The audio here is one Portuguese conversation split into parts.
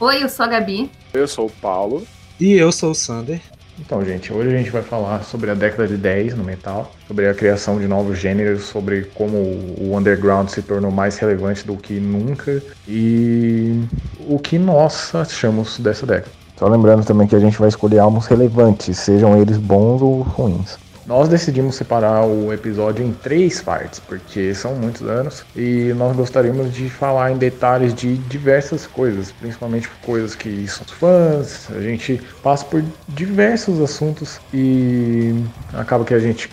Oi, eu sou a Gabi. Eu sou o Paulo. E eu sou o Sander. Então, gente, hoje a gente vai falar sobre a década de 10 no metal, sobre a criação de novos gêneros, sobre como o underground se tornou mais relevante do que nunca e o que nós achamos dessa década. Só lembrando também que a gente vai escolher álbuns relevantes, sejam eles bons ou ruins. Nós decidimos separar o episódio em três partes, porque são muitos anos e nós gostaríamos de falar em detalhes de diversas coisas, principalmente coisas que somos fãs, a gente passa por diversos assuntos e acaba que a gente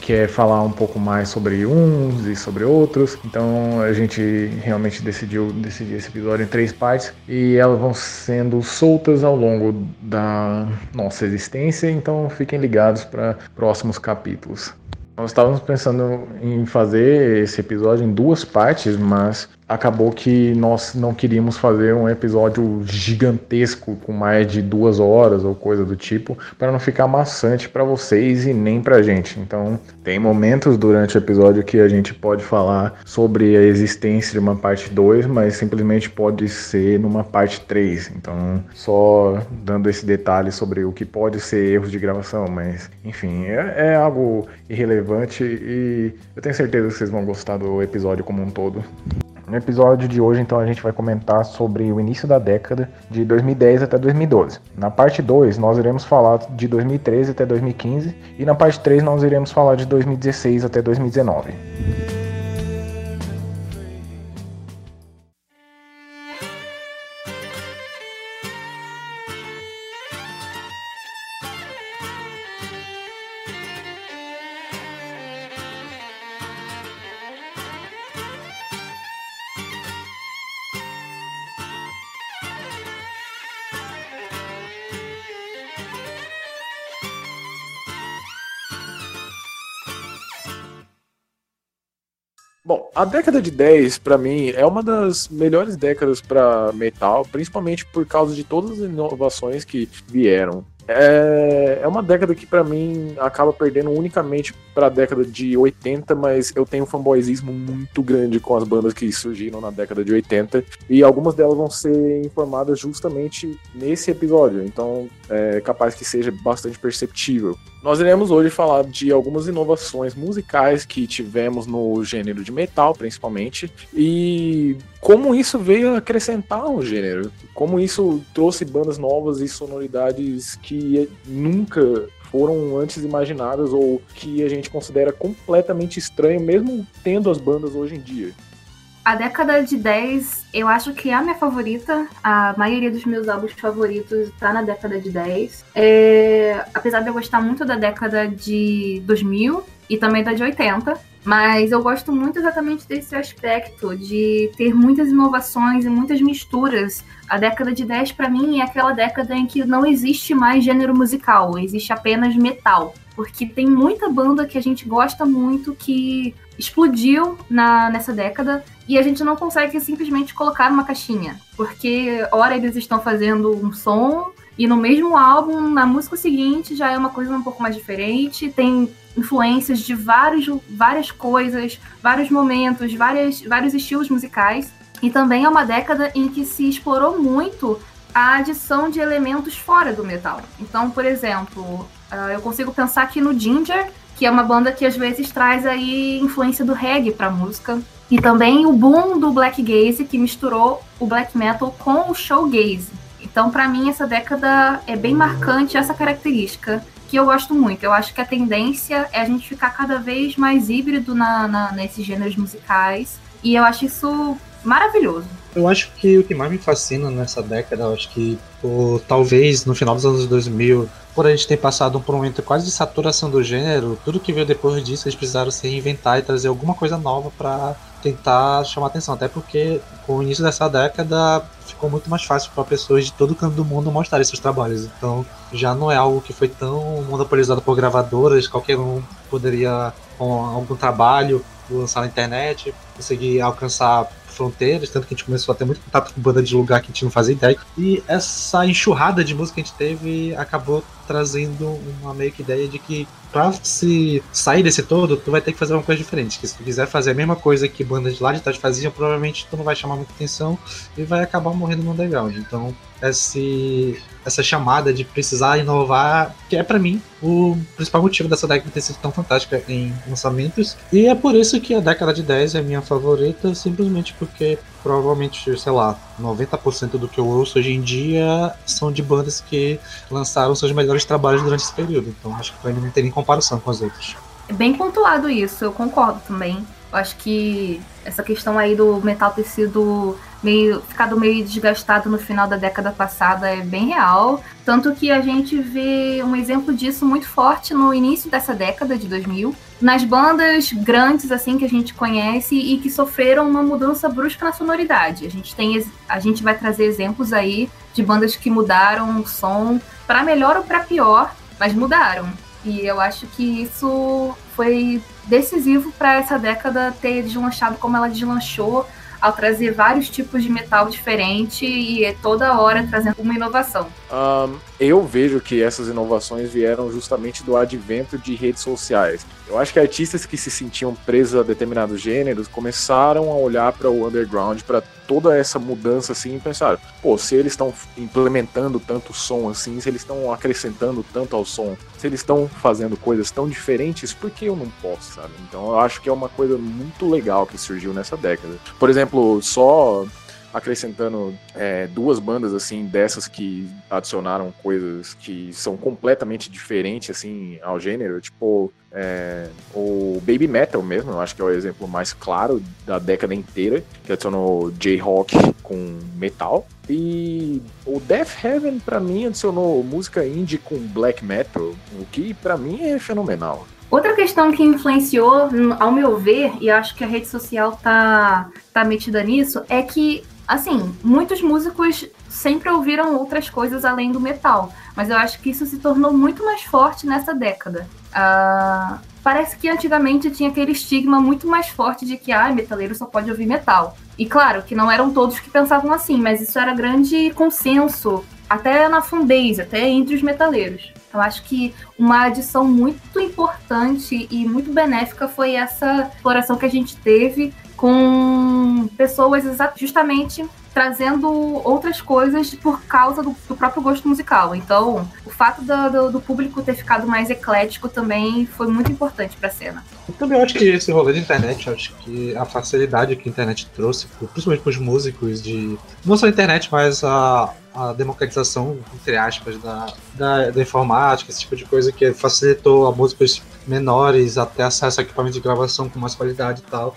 quer falar um pouco mais sobre uns e sobre outros, então a gente realmente decidiu decidir esse episódio em três partes e elas vão sendo soltas ao longo da nossa existência, então fiquem ligados para próximos capítulos. Nós estávamos pensando em fazer esse episódio em duas partes, mas acabou que nós não queríamos fazer um episódio gigantesco com mais de duas horas ou coisa do tipo, para não ficar maçante para vocês e nem para gente. Então, tem momentos durante o episódio que a gente pode falar sobre a existência de uma parte 2, mas simplesmente pode ser numa parte 3. Então, só dando esse detalhe sobre o que pode ser erros de gravação, mas enfim, é, é algo irrelevante e eu tenho certeza que vocês vão gostar do episódio como um todo. No episódio de hoje, então, a gente vai comentar sobre o início da década de 2010 até 2012. Na parte 2, nós iremos falar de 2013 até 2015 e na parte 3 nós iremos falar de 2016 até 2019. A década de 10, para mim, é uma das melhores décadas para metal, principalmente por causa de todas as inovações que vieram. É, é uma década que para mim acaba perdendo unicamente para a década de 80, mas eu tenho um fanboyismo muito grande com as bandas que surgiram na década de 80 e algumas delas vão ser informadas justamente nesse episódio, então é capaz que seja bastante perceptível. Nós iremos hoje falar de algumas inovações musicais que tivemos no gênero de metal, principalmente, e como isso veio acrescentar o gênero, como isso trouxe bandas novas e sonoridades que nunca foram antes imaginadas ou que a gente considera completamente estranho, mesmo tendo as bandas hoje em dia. A década de 10, eu acho que é a minha favorita. A maioria dos meus álbuns favoritos tá na década de 10. É, apesar de eu gostar muito da década de 2000 e também da de 80, mas eu gosto muito exatamente desse aspecto de ter muitas inovações e muitas misturas. A década de 10 para mim é aquela década em que não existe mais gênero musical, existe apenas metal porque tem muita banda que a gente gosta muito que explodiu na, nessa década e a gente não consegue simplesmente colocar uma caixinha, porque ora eles estão fazendo um som e no mesmo álbum, na música seguinte, já é uma coisa um pouco mais diferente, tem influências de vários, várias coisas, vários momentos, várias, vários estilos musicais. E também é uma década em que se explorou muito a adição de elementos fora do metal. Então, por exemplo, Uh, eu consigo pensar aqui no Ginger, que é uma banda que às vezes traz aí influência do reggae para música. E também o boom do black gaze, que misturou o black metal com o showgaze. Então, para mim, essa década é bem marcante essa característica, que eu gosto muito. Eu acho que a tendência é a gente ficar cada vez mais híbrido na, na, nesses gêneros musicais. E eu acho isso maravilhoso. Eu acho que o que mais me fascina nessa década, eu acho que por, talvez no final dos anos 2000, por a gente ter passado um momento quase de saturação do gênero, tudo que veio depois disso eles precisaram se reinventar e trazer alguma coisa nova para tentar chamar atenção. Até porque com o início dessa década ficou muito mais fácil para pessoas de todo canto do mundo mostrarem seus trabalhos. Então já não é algo que foi tão monopolizado por gravadoras, qualquer um poderia com algum trabalho lançar na internet, conseguir alcançar fronteiras, tanto que a gente começou a ter muito contato com banda de lugar que a gente não fazia ideia. E essa enxurrada de música que a gente teve acabou trazendo uma meio que ideia de que pra se sair desse todo, tu vai ter que fazer uma coisa diferente. Que se tu quiser fazer a mesma coisa que bandas de lá de trás faziam, provavelmente tu não vai chamar muita atenção e vai acabar morrendo no underground. Então, esse, essa chamada de precisar inovar, que é para mim o principal motivo dessa década ter sido tão fantástica em lançamentos. E é por isso que a década de 10 é minha favorita, simplesmente porque provavelmente, sei lá, 90% do que eu ouço hoje em dia são de bandas que lançaram seus melhores trabalhos durante esse período. Então acho que pra mim não tem nem comparação com as outras. É bem pontuado isso, eu concordo também. Acho que essa questão aí do metal ter sido meio ficado meio desgastado no final da década passada é bem real, tanto que a gente vê um exemplo disso muito forte no início dessa década de 2000, nas bandas grandes assim que a gente conhece e que sofreram uma mudança brusca na sonoridade. A gente tem a gente vai trazer exemplos aí de bandas que mudaram o som para melhor ou para pior, mas mudaram. E eu acho que isso foi decisivo para essa década ter deslanchado como ela deslanchou ao trazer vários tipos de metal diferente e é toda hora trazendo uma inovação. Um, eu vejo que essas inovações vieram justamente do advento de redes sociais. Eu acho que artistas que se sentiam presos a determinados gêneros começaram a olhar para o underground, para toda essa mudança assim, e pensar: pô, se eles estão implementando tanto som assim, se eles estão acrescentando tanto ao som, se eles estão fazendo coisas tão diferentes, por que eu não posso, sabe? Então eu acho que é uma coisa muito legal que surgiu nessa década. Por exemplo, só acrescentando é, duas bandas assim dessas que adicionaram coisas que são completamente diferentes assim ao gênero, tipo é, o Baby Metal mesmo, eu acho que é o exemplo mais claro da década inteira, que adicionou J-Rock com metal. E o Death Heaven, para mim, adicionou música indie com black metal, o que para mim é fenomenal. Outra questão que influenciou, ao meu ver, e acho que a rede social tá, tá metida nisso, é que assim, muitos músicos sempre ouviram outras coisas além do metal, mas eu acho que isso se tornou muito mais forte nessa década. Uh, parece que antigamente tinha aquele estigma muito mais forte de que ah, metaleiro só pode ouvir metal. E claro que não eram todos que pensavam assim, mas isso era grande consenso, até na fanbase, até entre os metaleiros. Eu acho que uma adição muito importante e muito benéfica foi essa exploração que a gente teve com pessoas justamente trazendo outras coisas por causa do, do próprio gosto musical. Então, o fato do, do, do, público ter ficado mais eclético também foi muito importante para a cena. Eu também acho que esse rolê de internet, acho que a facilidade que a internet trouxe, principalmente para os músicos, de não só a internet, mas a, a democratização, entre aspas, da, da, da, informática, esse tipo de coisa que facilitou a músicos menores até acesso a equipamento de gravação com mais qualidade e tal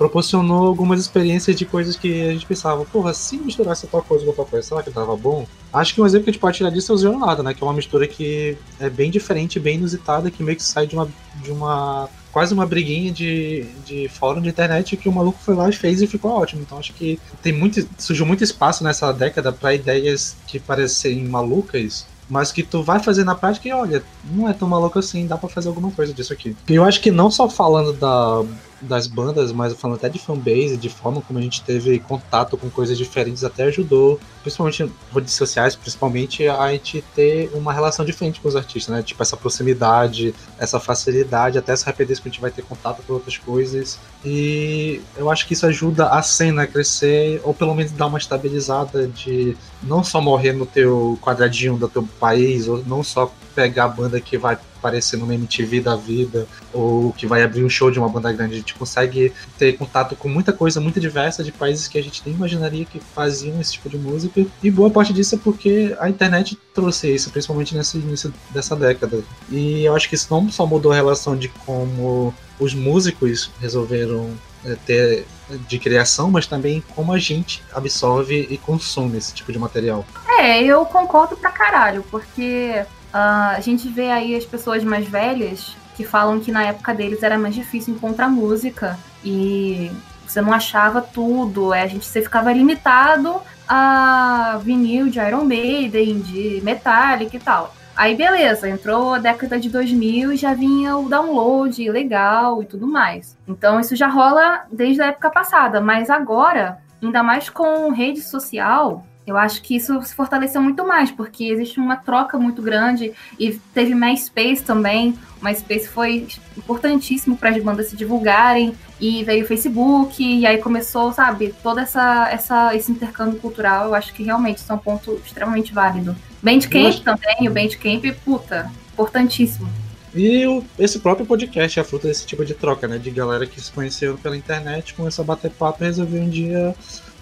proporcionou algumas experiências de coisas que a gente pensava, porra, se misturasse tal coisa com tal coisa, será que tava bom? Acho que um exemplo que a gente pode tirar disso é o Zero né? Que é uma mistura que é bem diferente, bem inusitada, que meio que sai de uma. De uma quase uma briguinha de, de fórum de internet que o maluco foi lá e fez e ficou ótimo. Então acho que tem muito. surgiu muito espaço nessa década para ideias que parecem malucas mas que tu vai fazer na prática e olha, não é tão maluco assim, dá para fazer alguma coisa disso aqui. E eu acho que não só falando da, das bandas, mas falando até de fanbase, de forma como a gente teve contato com coisas diferentes, até ajudou, principalmente em redes sociais, principalmente a gente ter uma relação diferente com os artistas, né? Tipo, essa proximidade, essa facilidade, até essa rapidez que a gente vai ter contato com outras coisas. E eu acho que isso ajuda a cena a crescer, ou pelo menos dar uma estabilizada de não só morrer no teu quadradinho do teu país, ou não só pegar a banda que vai aparecer numa MTV da vida, ou que vai abrir um show de uma banda grande. A gente consegue ter contato com muita coisa muito diversa de países que a gente nem imaginaria que faziam esse tipo de música. E boa parte disso é porque a internet trouxe isso, principalmente nesse início dessa década. E eu acho que isso não só mudou a relação de como os músicos resolveram é, ter de criação, mas também como a gente absorve e consome esse tipo de material. É, eu concordo pra caralho, porque uh, a gente vê aí as pessoas mais velhas que falam que na época deles era mais difícil encontrar música e você não achava tudo, é, a gente você ficava limitado a vinil de Iron Maiden, de Metallica e tal. Aí beleza, entrou a década de 2000 e já vinha o download legal e tudo mais. Então isso já rola desde a época passada, mas agora, ainda mais com rede social, eu acho que isso se fortaleceu muito mais, porque existe uma troca muito grande e teve MySpace também. O MySpace foi importantíssimo para as bandas se divulgarem e veio o Facebook e aí começou, sabe, todo essa, essa, esse intercâmbio cultural. Eu acho que realmente isso é um ponto extremamente válido. Bandcamp também, o Bandcamp, puta, importantíssimo. E o, esse próprio podcast é a fruta desse tipo de troca, né? De galera que se conheceu pela internet, começou a bater papo e resolveu um dia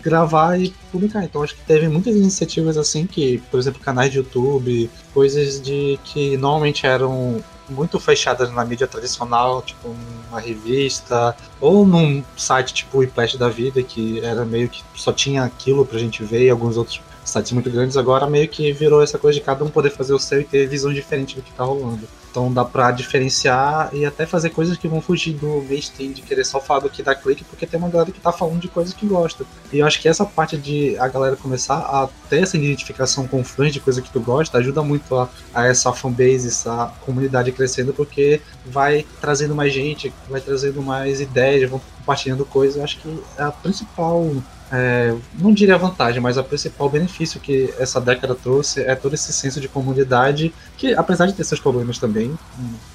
gravar e publicar. Então acho que teve muitas iniciativas assim que, por exemplo, canais de YouTube, coisas de que normalmente eram muito fechadas na mídia tradicional, tipo uma revista, ou num site tipo o iPlash da vida, que era meio que só tinha aquilo pra gente ver e alguns outros sites muito grandes, agora meio que virou essa coisa de cada um poder fazer o seu e ter visão diferente do que tá rolando. Então dá pra diferenciar e até fazer coisas que vão fugir do mainstream, de querer só falar do que dá clique, porque tem uma galera que tá falando de coisas que gosta. E eu acho que essa parte de a galera começar a ter essa identificação com fãs de coisa que tu gosta ajuda muito a, a essa fanbase, essa comunidade crescendo, porque vai trazendo mais gente, vai trazendo mais ideias, vão compartilhando coisas. Eu acho que é a principal é, não diria vantagem, mas o principal benefício que essa década trouxe é todo esse senso de comunidade, que apesar de ter seus problemas também,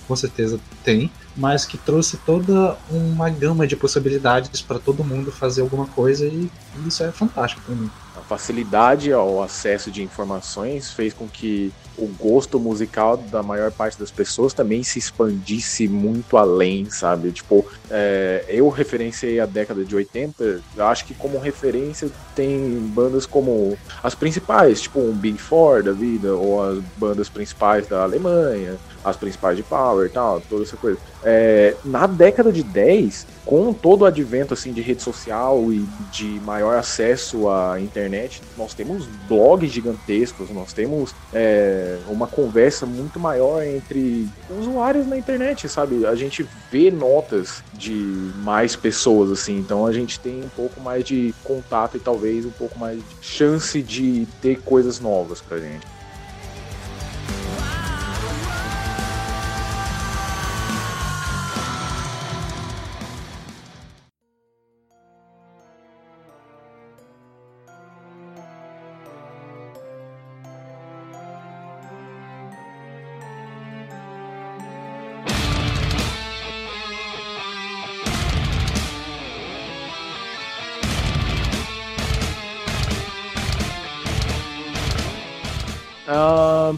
com certeza tem, mas que trouxe toda uma gama de possibilidades para todo mundo fazer alguma coisa e isso é fantástico para mim. A facilidade ao acesso de informações fez com que o gosto musical da maior parte das pessoas também se expandisse muito além, sabe? Tipo, é, eu referenciei a década de 80, eu acho que como referência tem bandas como as principais, tipo um Big Four da vida, ou as bandas principais da Alemanha, as principais de Power e tal, toda essa coisa. É, na década de 10, com todo o advento assim de rede social e de maior acesso à internet, nós temos blogs gigantescos, nós temos é, uma conversa muito maior entre usuários na internet, sabe? A gente vê notas de mais pessoas assim, então a gente tem um pouco mais de contato e talvez um pouco mais de chance de ter coisas novas pra gente.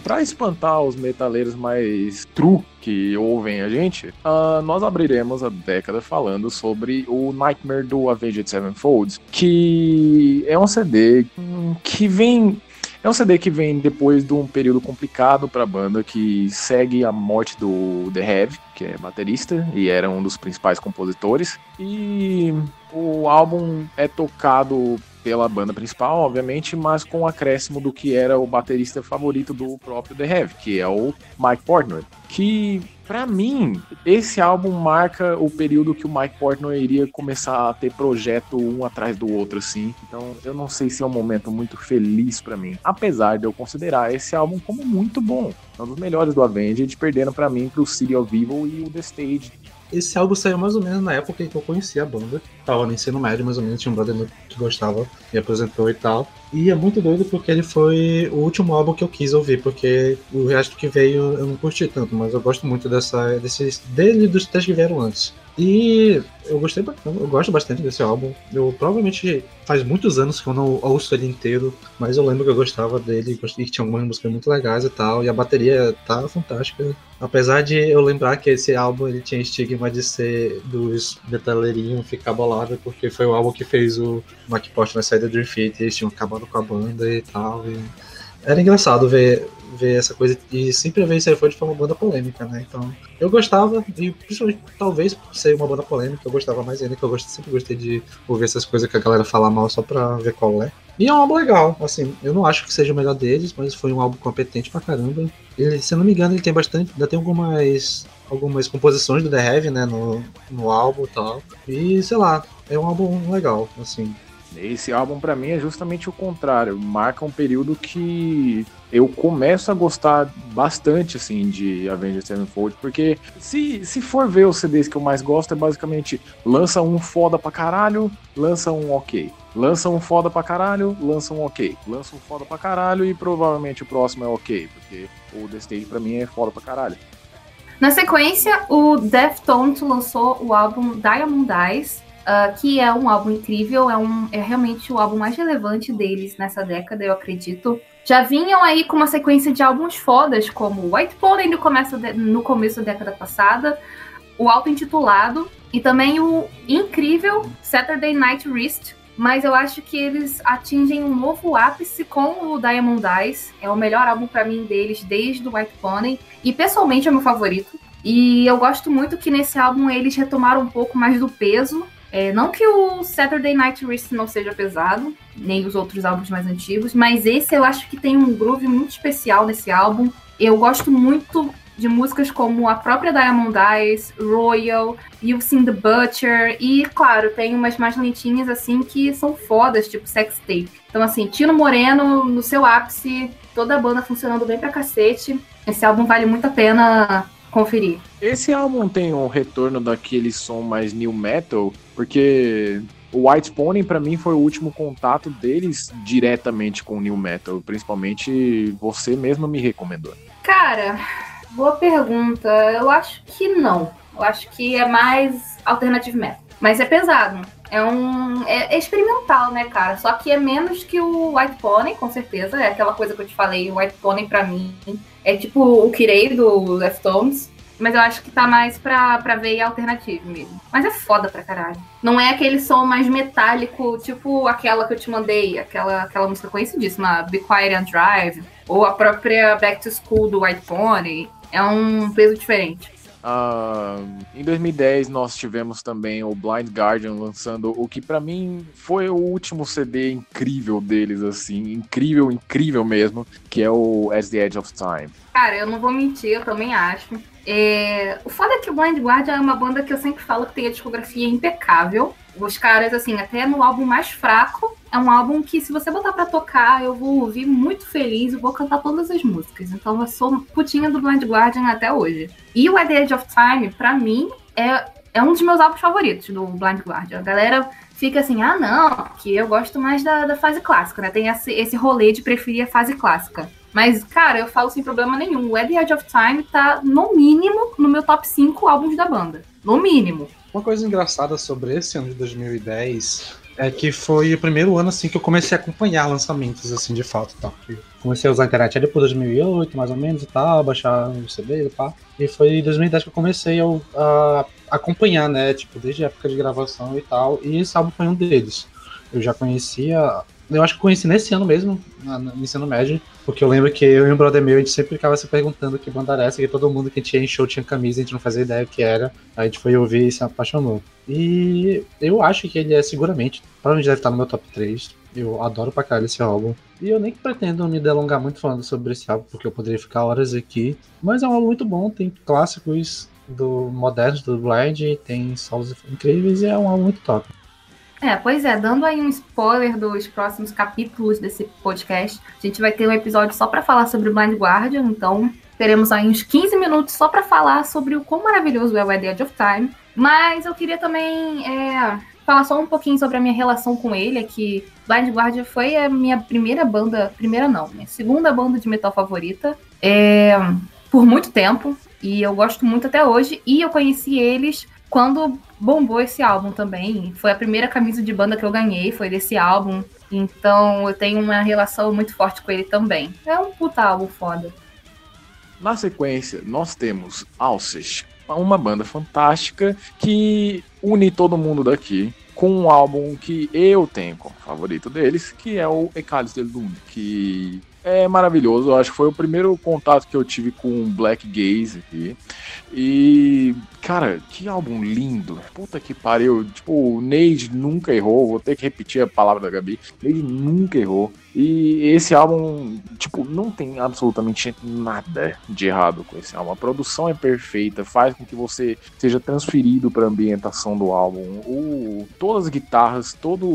Para espantar os metaleiros mais true que ouvem a gente, uh, nós abriremos a década falando sobre o Nightmare do Avenged Sevenfold, que é um CD que vem é um CD que vem depois de um período complicado para a banda, que segue a morte do The Heavy, que é baterista e era um dos principais compositores. E o álbum é tocado pela banda principal, obviamente, mas com o acréscimo do que era o baterista favorito do próprio The Heavy, que é o Mike Portnoy. Que, para mim, esse álbum marca o período que o Mike Portnoy iria começar a ter projeto um atrás do outro, assim. Então, eu não sei se é um momento muito feliz para mim, apesar de eu considerar esse álbum como muito bom. É um dos melhores do Avenged, perdendo para mim pro City of Evil e o The Stage, esse álbum saiu mais ou menos na época que eu conhecia a banda. Tava no ensino médio, mais ou menos, tinha um brother que gostava, me apresentou e tal. E é muito doido porque ele foi o último álbum que eu quis ouvir, porque o resto que veio eu não curti tanto, mas eu gosto muito dessa, desses, dele e dos três que vieram antes. E eu gostei, eu gosto bastante desse álbum. Eu provavelmente faz muitos anos que eu não ouço ele inteiro, mas eu lembro que eu gostava dele e que tinha algumas músicas muito legais e tal. E a bateria tá fantástica. Apesar de eu lembrar que esse álbum ele tinha estigma de ser dos metaleirinhos ficar bolado, porque foi o álbum que fez o Mike Post na saída do Dream Theater, eles tinham acabado com a banda e tal. E era engraçado ver ver essa coisa e sempre ver Sevenfold foi uma banda polêmica, né? Então, eu gostava, e principalmente talvez por ser uma banda polêmica, eu gostava mais ainda, que eu gosto, sempre gostei de ouvir essas coisas que a galera fala mal só pra ver qual é. E é um álbum legal, assim, eu não acho que seja o melhor deles, mas foi um álbum competente pra caramba. Ele, se eu não me engano, ele tem bastante, ainda tem algumas algumas composições do The Heavy, né, no, no álbum e tal. E, sei lá, é um álbum legal, assim. Esse álbum para mim é justamente o contrário, marca um período que eu começo a gostar bastante assim de Avengers Sevenfold, porque se, se for ver os CDs que eu mais gosto é basicamente lança um foda pra caralho, lança um ok. Lança um foda pra caralho, lança um ok. Lança um foda pra caralho e provavelmente o próximo é ok, porque o The Stage pra mim é foda pra caralho. Na sequência, o Deftones lançou o álbum Diamond Eyes, uh, que é um álbum incrível, é, um, é realmente o álbum mais relevante deles nessa década, eu acredito. Já vinham aí com uma sequência de álbuns fodas, como White Pony no começo, de, no começo da década passada, o auto-intitulado, e também o incrível Saturday Night Wrist, mas eu acho que eles atingem um novo ápice com o Diamond Eyes. É o melhor álbum para mim deles desde o White Pony e pessoalmente é meu favorito. E eu gosto muito que nesse álbum eles retomaram um pouco mais do peso. É, não que o Saturday Night Wrist não seja pesado, nem os outros álbuns mais antigos, mas esse eu acho que tem um groove muito especial nesse álbum. Eu gosto muito de músicas como a própria Diamond Eyes, Royal, You've Seen the Butcher, e, claro, tem umas mais lentinhas, assim, que são fodas, tipo Sex Tape. Então, assim, Tino Moreno no seu ápice, toda a banda funcionando bem pra cacete. Esse álbum vale muito a pena conferir. Esse álbum tem um retorno daquele som mais new metal, porque o White Pony para mim foi o último contato deles diretamente com o new metal, principalmente você mesmo me recomendou. Cara, Boa pergunta. Eu acho que não. Eu acho que é mais alternative metal. Mas é pesado. É um. É, é, experimental, né, cara? Só que é menos que o White Pony, com certeza. É aquela coisa que eu te falei, o White Pony pra mim é tipo o Kirei do Deftones. Mas eu acho que tá mais pra, pra ver alternativo mesmo. Mas é foda pra caralho. Não é aquele som mais metálico, tipo aquela que eu te mandei, aquela, aquela música conhecidíssima, Be Quiet and Drive, ou a própria Back to School do White Pony é um peso diferente. Uh, em 2010 nós tivemos também o Blind Guardian lançando o que para mim foi o último CD incrível deles, assim, incrível, incrível mesmo, que é o As the Edge of Time. Cara, eu não vou mentir, eu também acho. É... O foda é que o Blind Guardian é uma banda que eu sempre falo que tem a discografia impecável. Os caras, assim, até no álbum mais fraco, é um álbum que, se você botar para tocar, eu vou ouvir muito feliz e vou cantar todas as músicas. Então eu sou putinha do Blind Guardian até hoje. E o At the Edge of Time, para mim, é, é um dos meus álbuns favoritos do Blind Guardian. A galera fica assim, ah, não, que eu gosto mais da, da fase clássica, né? Tem esse, esse rolê de preferir a fase clássica. Mas, cara, eu falo sem problema nenhum. O At the Edge of Time tá, no mínimo, no meu top 5 álbuns da banda. No mínimo. Uma coisa engraçada sobre esse ano de 2010 é que foi o primeiro ano assim que eu comecei a acompanhar lançamentos assim de fato, tá? Comecei a usar a internet ali por 2008, mais ou menos e tal, baixar o CD e pá. E foi em 2010 que eu comecei a, a acompanhar, né, tipo, desde a época de gravação e tal, e esse álbum foi um deles. Eu já conhecia eu acho que conheci nesse ano mesmo, no ensino médio, porque eu lembro que eu e um brother meu, a gente sempre ficava se perguntando que banda era essa, que todo mundo que tinha em show tinha camisa, a gente não fazia ideia o que era. Aí a gente foi ouvir e se apaixonou. E eu acho que ele é seguramente, provavelmente deve estar no meu top 3. Eu adoro pra caralho esse álbum. E eu nem pretendo me delongar muito falando sobre esse álbum, porque eu poderia ficar horas aqui. Mas é um álbum muito bom, tem clássicos do modernos do Blind, tem solos incríveis e é um álbum muito top. É, pois é, dando aí um spoiler dos próximos capítulos desse podcast, a gente vai ter um episódio só para falar sobre o Blind Guardian, então teremos aí uns 15 minutos só para falar sobre o quão maravilhoso é o Edge of Time. Mas eu queria também é, falar só um pouquinho sobre a minha relação com ele, é que Blind Guardian foi a minha primeira banda, primeira não, minha segunda banda de metal favorita, é, por muito tempo, e eu gosto muito até hoje, e eu conheci eles quando bombou esse álbum também. Foi a primeira camisa de banda que eu ganhei, foi desse álbum. Então eu tenho uma relação muito forte com ele também. É um puta álbum foda. Na sequência, nós temos Alces, uma banda fantástica que une todo mundo daqui com um álbum que eu tenho como favorito deles, que é o Ecales de Lune, que é maravilhoso. Eu acho que foi o primeiro contato que eu tive com Black Gaze aqui. E, cara, que álbum lindo. Puta que pariu. Tipo, o Neide nunca errou. Vou ter que repetir a palavra da Gabi. Neide nunca errou. E esse álbum, tipo, não tem absolutamente nada de errado com esse álbum. A produção é perfeita, faz com que você seja transferido para a ambientação do álbum. O, todas as guitarras, todo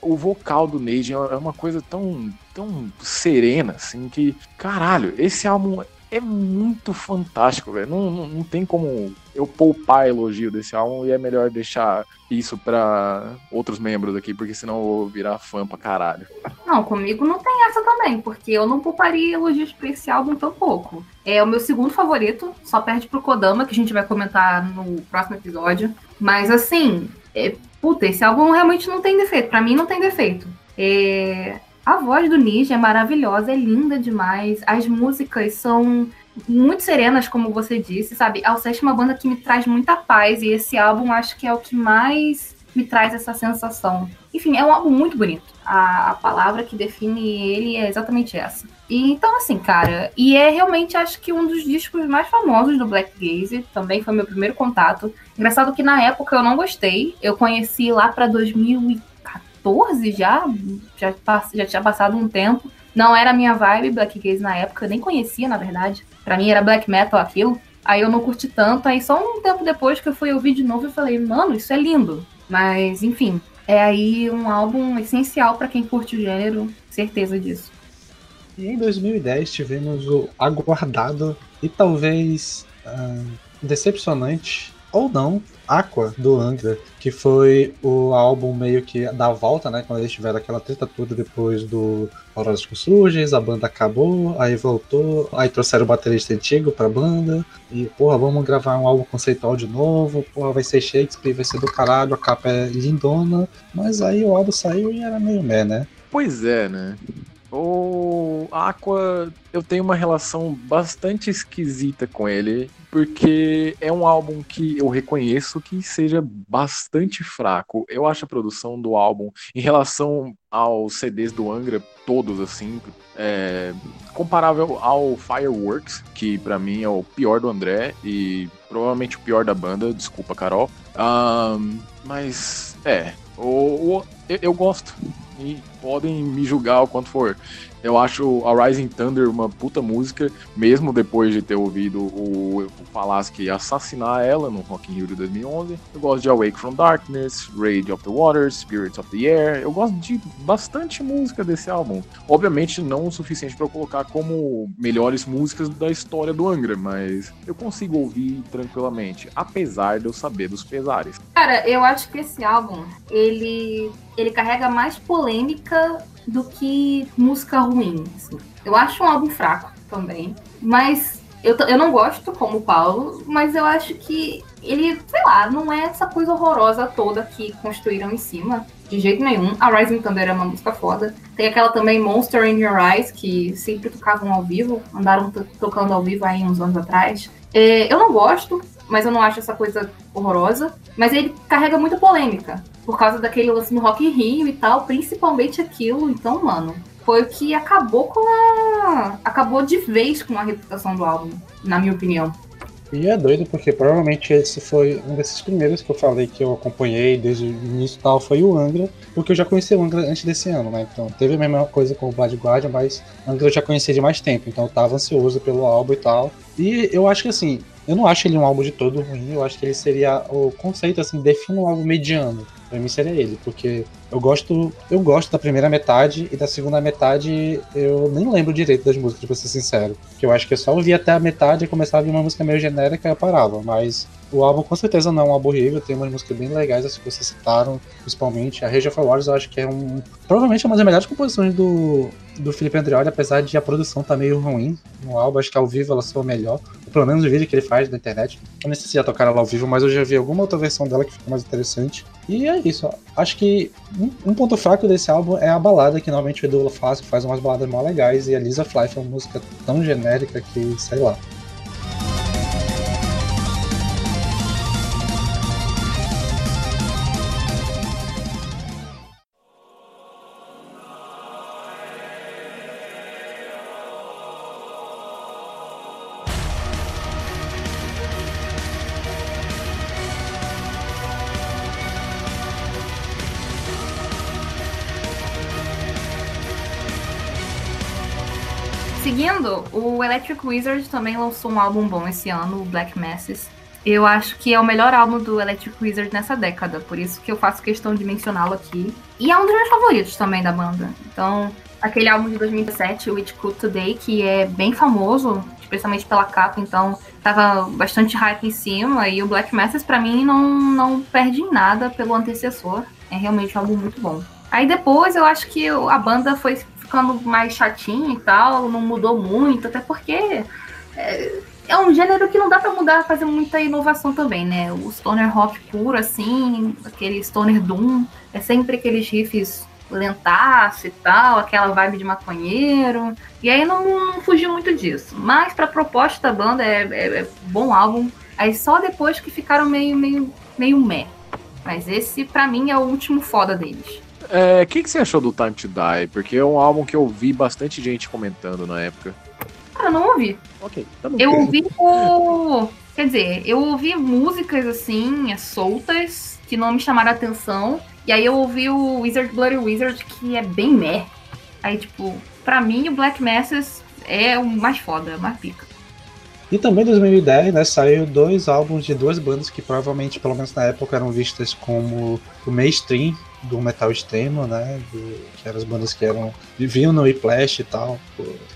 o vocal do Neide é uma coisa tão, tão serena, assim, que, caralho, esse álbum é muito fantástico, velho. Não, não, não, tem como eu poupar elogio desse álbum e é melhor deixar isso para outros membros aqui, porque senão eu vou virar fã pra caralho. Não, comigo não tem essa também, porque eu não pouparia elogios pra esse álbum tão pouco. É o meu segundo favorito, só perde pro Kodama, que a gente vai comentar no próximo episódio. Mas assim, é, puta, esse álbum realmente não tem defeito. Para mim não tem defeito. É, a voz do Ninja é maravilhosa, é linda demais. As músicas são muito serenas, como você disse, sabe? Alceste é uma banda que me traz muita paz e esse álbum acho que é o que mais me traz essa sensação. Enfim, é um álbum muito bonito. A, a palavra que define ele é exatamente essa. E, então, assim, cara, e é realmente acho que um dos discos mais famosos do Black Gaze. Também foi meu primeiro contato. Engraçado que na época eu não gostei. Eu conheci lá para 2000 14 já, já, já tinha passado um tempo. Não era a minha vibe Black Gaze na época, eu nem conhecia, na verdade. Para mim era black metal aquilo. Aí eu não curti tanto, aí só um tempo depois que eu fui ouvir de novo eu falei, mano, isso é lindo. Mas, enfim, é aí um álbum essencial para quem curte o gênero, certeza disso. E em 2010 tivemos o aguardado e talvez uh, decepcionante ou não, Aqua, do Angra, que foi o álbum meio que da volta, né? Quando eles tiveram aquela treta toda depois do Auroras com Surges, a banda acabou, aí voltou, aí trouxeram o baterista antigo pra banda, e porra, vamos gravar um álbum conceitual de novo, porra, vai ser Shakespeare, vai ser do caralho, a capa é lindona, mas aí o álbum saiu e era meio meh, né? Pois é, né? O Aqua, eu tenho uma relação bastante esquisita com ele, porque é um álbum que eu reconheço que seja bastante fraco. Eu acho a produção do álbum, em relação aos CDs do Angra, todos assim, é, comparável ao Fireworks, que para mim é o pior do André e provavelmente o pior da banda, desculpa, Carol. Um, mas é, o, o eu, eu gosto e podem me julgar o quanto for. Eu acho a Rising Thunder uma puta música, mesmo depois de ter ouvido o, o Falasque assassinar ela no Rock in Rio de 2011. Eu gosto de Awake from Darkness, Rage of the Waters, Spirits of the Air. Eu gosto de bastante música desse álbum. Obviamente não o suficiente para colocar como melhores músicas da história do Angra, mas eu consigo ouvir tranquilamente, apesar de eu saber dos pesares. Cara, eu acho que esse álbum, ele ele carrega mais polêmica do que música ruim. Assim. Eu acho um álbum fraco também, mas eu, eu não gosto como o Paulo, mas eu acho que ele, sei lá, não é essa coisa horrorosa toda que construíram em cima, de jeito nenhum. A Rising Thunder é uma música foda. Tem aquela também Monster in Your Eyes, que sempre tocavam ao vivo, andaram tocando ao vivo aí uns anos atrás. É, eu não gosto, mas eu não acho essa coisa horrorosa. Mas ele carrega muita polêmica por causa daquele lance no Rock in Rio e tal, principalmente aquilo. Então, mano, foi o que acabou com a. acabou de vez com a reputação do álbum, na minha opinião. E é doido porque provavelmente esse foi um desses primeiros que eu falei que eu acompanhei desde o início e tal, foi o Angra, porque eu já conheci o Angra antes desse ano, né? Então teve a mesma coisa com o Blood Guardian, mas Angra eu já conhecia de mais tempo, então eu tava ansioso pelo álbum e tal. E eu acho que assim, eu não acho ele um álbum de todo ruim, eu acho que ele seria o conceito assim, define um álbum mediano. Pra mim seria ele, porque eu gosto, eu gosto da primeira metade e da segunda metade eu nem lembro direito das músicas, pra ser sincero. Que eu acho que eu só ouvia até a metade e começava vir uma música meio genérica e eu parava. Mas o álbum com certeza não é um álbum horrível, tem umas músicas bem legais, as que vocês citaram, principalmente. A Rage of Wars eu acho que é um. Provavelmente é uma das melhores composições do, do Felipe Andreoli, apesar de a produção tá meio ruim no álbum, acho que ao vivo ela soa melhor. Pelo menos o vídeo que ele faz na internet. Eu não sei se já tocaram ela ao vivo, mas eu já vi alguma outra versão dela que ficou mais interessante. E é isso, acho que um ponto fraco desse álbum é a balada, que normalmente o Edu faz, faz umas baladas mó legais, e a Lisa Fly é uma música tão genérica que, sei lá. O Electric Wizard também lançou um álbum bom esse ano, o Black Masses. Eu acho que é o melhor álbum do Electric Wizard nessa década, por isso que eu faço questão de mencioná-lo aqui. E é um dos meus favoritos também da banda. Então, aquele álbum de 2017, o It Could Today, que é bem famoso, especialmente pela capa, então tava bastante hype em cima. E o Black Masses, para mim, não, não perde em nada pelo antecessor. É realmente um álbum muito bom. Aí depois eu acho que a banda foi ficando mais chatinha e tal, não mudou muito, até porque é, é um gênero que não dá para mudar, fazer muita inovação também, né? O stoner rock puro, assim, aquele stoner doom, é sempre aqueles riffs lentaço e tal, aquela vibe de maconheiro. E aí não, não fugiu muito disso. Mas pra proposta da banda é, é, é, bom álbum. Aí só depois que ficaram meio, meio, meio meh. Mas esse, pra mim, é o último foda deles. O é, que, que você achou do Time to Die? Porque é um álbum que eu vi bastante gente comentando na época. Cara, eu não ouvi. Ok, tá bom. Eu ouvi o. Quer dizer, eu ouvi músicas assim, soltas, que não me chamaram a atenção. E aí eu ouvi o Wizard Bloody Wizard, que é bem meh. Aí, tipo, pra mim o Black Masses é o mais foda, o mais pica. E também em 2010, né, saiu dois álbuns de duas bandas que provavelmente, pelo menos na época, eram vistas como o mainstream do metal extremo, né? Do, que eram as bandas que eram. viviam no Whiplash e tal.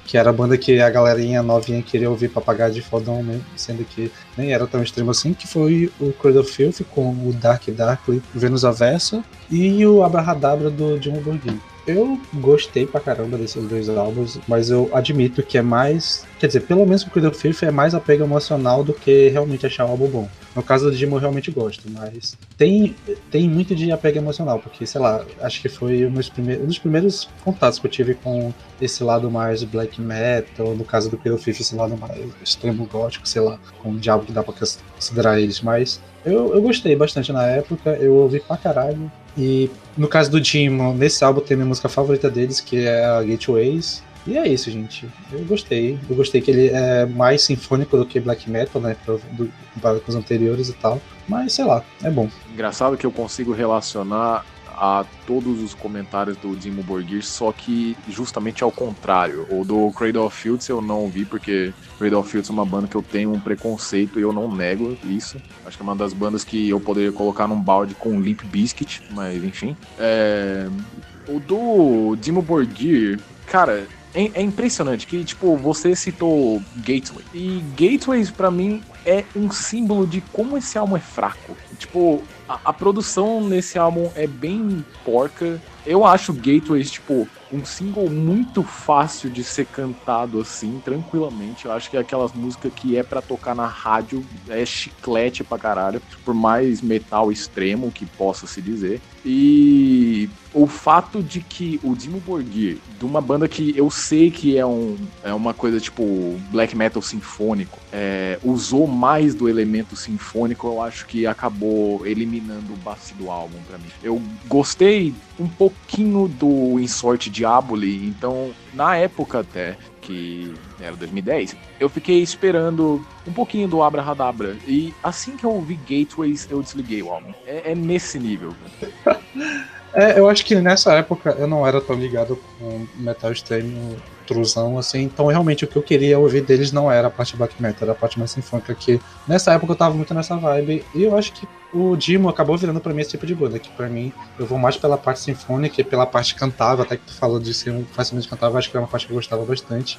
Que era a banda que a galerinha novinha queria ouvir pra pagar de fodão mesmo, sendo que nem era tão extremo assim, que foi o Cradle of Filth com o Dark Darkly, Venus Aversa e o Abrahadabra do Jim Borghini. Eu gostei pra caramba desses dois álbuns, mas eu admito que é mais. Quer dizer, pelo menos o Cradle of Filth é mais apego emocional do que realmente achar um álbum bom. No caso do Jim eu realmente gosto, mas tem, tem muito de apego emocional, porque, sei lá, acho que foi um dos, primeiros, um dos primeiros contatos que eu tive com esse lado mais black metal, no caso do Cradle of Filth, esse lado mais extremo gótico, sei lá, com um diabo que dá pra considerar eles, mas eu, eu gostei bastante na época, eu ouvi pra caralho. E no caso do Dimo, nesse álbum tem a minha música favorita deles, que é a Gateways. E é isso, gente. Eu gostei. Eu gostei que ele é mais sinfônico do que black metal, né? Do, comparado com os anteriores e tal. Mas sei lá, é bom. Engraçado que eu consigo relacionar a todos os comentários do Dimo Borgir, só que justamente ao contrário. O do Cradle of Fields eu não ouvi, porque Cradle of Fields é uma banda que eu tenho um preconceito e eu não nego isso. Acho que é uma das bandas que eu poderia colocar num balde com Limp Bizkit, mas enfim. É... O do Dimo Borgir, cara, é, é, impressionante que, tipo, você citou Gateway. E Gateways, para mim, é um símbolo de como esse álbum é fraco. Tipo, a, produção nesse álbum é bem porca. Eu acho Gateways, tipo, um single muito fácil de ser cantado assim, tranquilamente. Eu acho que é aquelas músicas que é para tocar na rádio, é chiclete pra caralho, por mais metal extremo que possa se dizer. E o fato de que o Dimo Borgir, de uma banda que eu sei que é, um, é uma coisa tipo black metal sinfônico, é, usou mais do elemento sinfônico, eu acho que acabou eliminando o base do álbum para mim. Eu gostei um pouquinho do Insort Diaboli, então na época até que era 2010, eu fiquei esperando um pouquinho do Abra Radabra. E assim que eu ouvi Gateways, eu desliguei o álbum. É, é nesse nível. É, eu acho que nessa época eu não era tão ligado com metal extremo, truzão, assim, então realmente o que eu queria ouvir deles não era a parte black metal, era a parte mais sinfônica, que nessa época eu tava muito nessa vibe, e eu acho que o Dimo acabou virando pra mim esse tipo de banda, que pra mim eu vou mais pela parte sinfônica e pela parte cantável, até que tu falou de ser um facilmente cantável, acho que é uma parte que eu gostava bastante.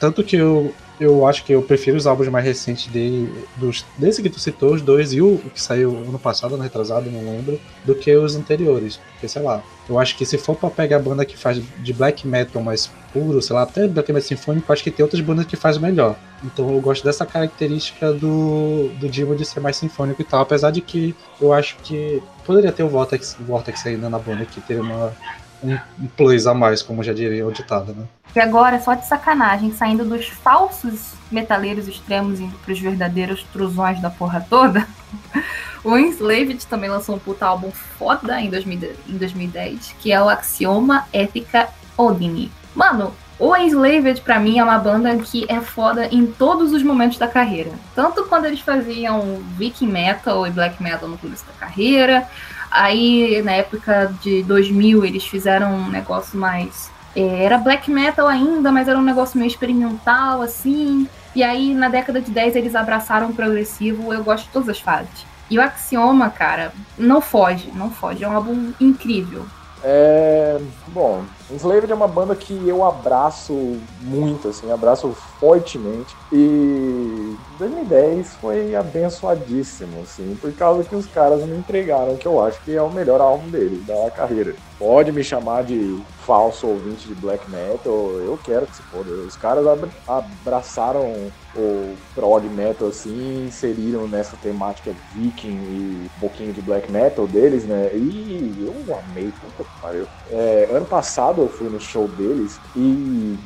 Tanto que eu, eu acho que eu prefiro os álbuns mais recentes dele, dos, desse que tu citou, os dois, e o, o que saiu ano passado, ano retrasado, não lembro, do que os anteriores. Porque, sei lá, eu acho que se for pra pegar a banda que faz de black metal mais puro, sei lá, até black metal sinfônico, acho que tem outras bandas que faz melhor. Então eu gosto dessa característica do, do Dimo de ser mais sinfônico e tal, apesar de que eu acho que poderia ter o Vortex, Vortex ainda na banda, que teria uma, um, plus a mais, como já diria o ditado, né? E agora, só de sacanagem, saindo dos falsos metaleiros extremos indo pros verdadeiros truzões da porra toda, o Enslaved também lançou um puta álbum foda em, 2000, em 2010, que é o Axioma Ética Odini. Mano, o Enslaved pra mim é uma banda que é foda em todos os momentos da carreira. Tanto quando eles faziam Viking Metal e Black Metal no começo da carreira, aí na época de 2000 eles fizeram um negócio mais É, era black metal ainda, mas era um negócio meio experimental, assim. E aí, na década de 10, eles abraçaram o progressivo. Eu gosto de todas as fases. E o Axioma, cara, não foge, não foge. É um álbum incrível. É. Bom, Enslaved é uma banda que eu abraço muito, assim, abraço fortemente. E 2010 foi abençoadíssimo, assim, por causa que os caras me entregaram que eu acho que é o melhor álbum deles, da carreira. Pode me chamar de falso ouvinte de black metal, eu quero que se foda. Os caras abraçaram o prog metal assim, inseriram nessa temática viking e um pouquinho de black metal deles, né? E eu amei, puta que pariu. É, ano passado eu fui no show deles e.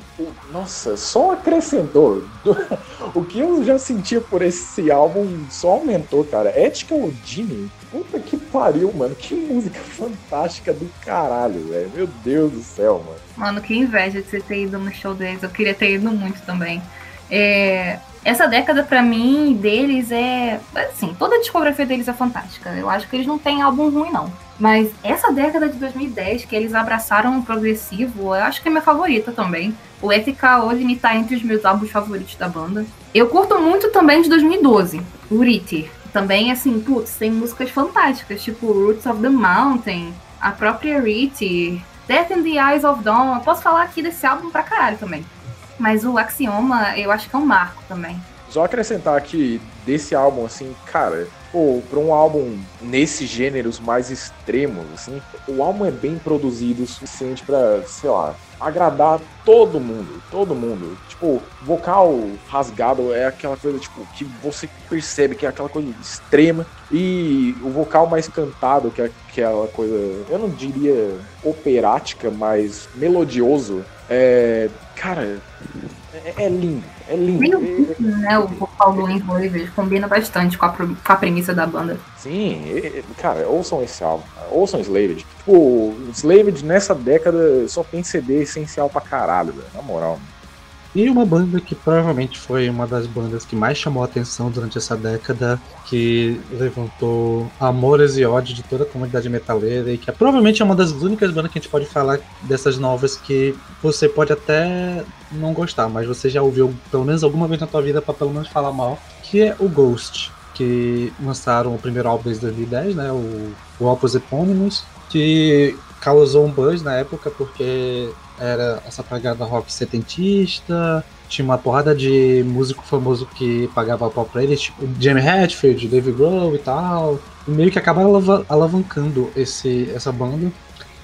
Nossa, só acrescentou. o que eu já sentia por esse álbum só aumentou, cara. Ética Odini, puta que pariu, mano. Que música fantástica do caralho, velho. Meu Deus do céu, mano. Mano, que inveja de você ter ido no show deles. Eu queria ter ido muito também. É, essa década, para mim, deles é. Assim, toda a discografia deles é fantástica. Eu acho que eles não têm álbum ruim, não. Mas essa década de 2010, que eles abraçaram o progressivo, eu acho que é minha favorita também. O Ethica Odin tá entre os meus álbuns favoritos da banda. Eu curto muito também de 2012, o Ritter. Também, assim, putz, tem músicas fantásticas, tipo Roots of the Mountain, a própria Ritter, Death in the Eyes of Dawn. Eu posso falar aqui desse álbum pra caralho também. Mas o Axioma, eu acho que é um marco também. Só acrescentar aqui desse álbum, assim, cara, pô, pra um álbum nesses gêneros mais extremos, assim, o álbum é bem produzido o suficiente para sei lá, agradar todo mundo, todo mundo. Tipo, vocal rasgado é aquela coisa, tipo, que você percebe que é aquela coisa extrema. E o vocal mais cantado, que é aquela coisa, eu não diria operática, mas melodioso, é. Cara, é, é lindo. É lindo. Bem é, né? O vocal do Envoy combina bastante com a, com a premissa da banda. Sim, cara, ouçam esse álbum. Ouçam Slaved. Tipo, Slaved nessa década só tem CD essencial pra caralho, velho. Na moral. E uma banda que provavelmente foi uma das bandas que mais chamou a atenção durante essa década, que levantou amores e ódio de toda a comunidade metaleira e que é, provavelmente é uma das únicas bandas que a gente pode falar dessas novas que você pode até não gostar, mas você já ouviu pelo menos alguma vez na tua vida para pelo menos falar mal, que é o Ghost, que lançaram o primeiro álbum desde 2010, né, o, o Opus Eponymous, que causou um buzz na época porque era essa pegada rock setentista, tinha uma porrada de músico famoso que pagava pau pra eles, tipo Jamie Hatfield, Dave Grohl e tal, e meio que acabaram alavancando esse, essa banda,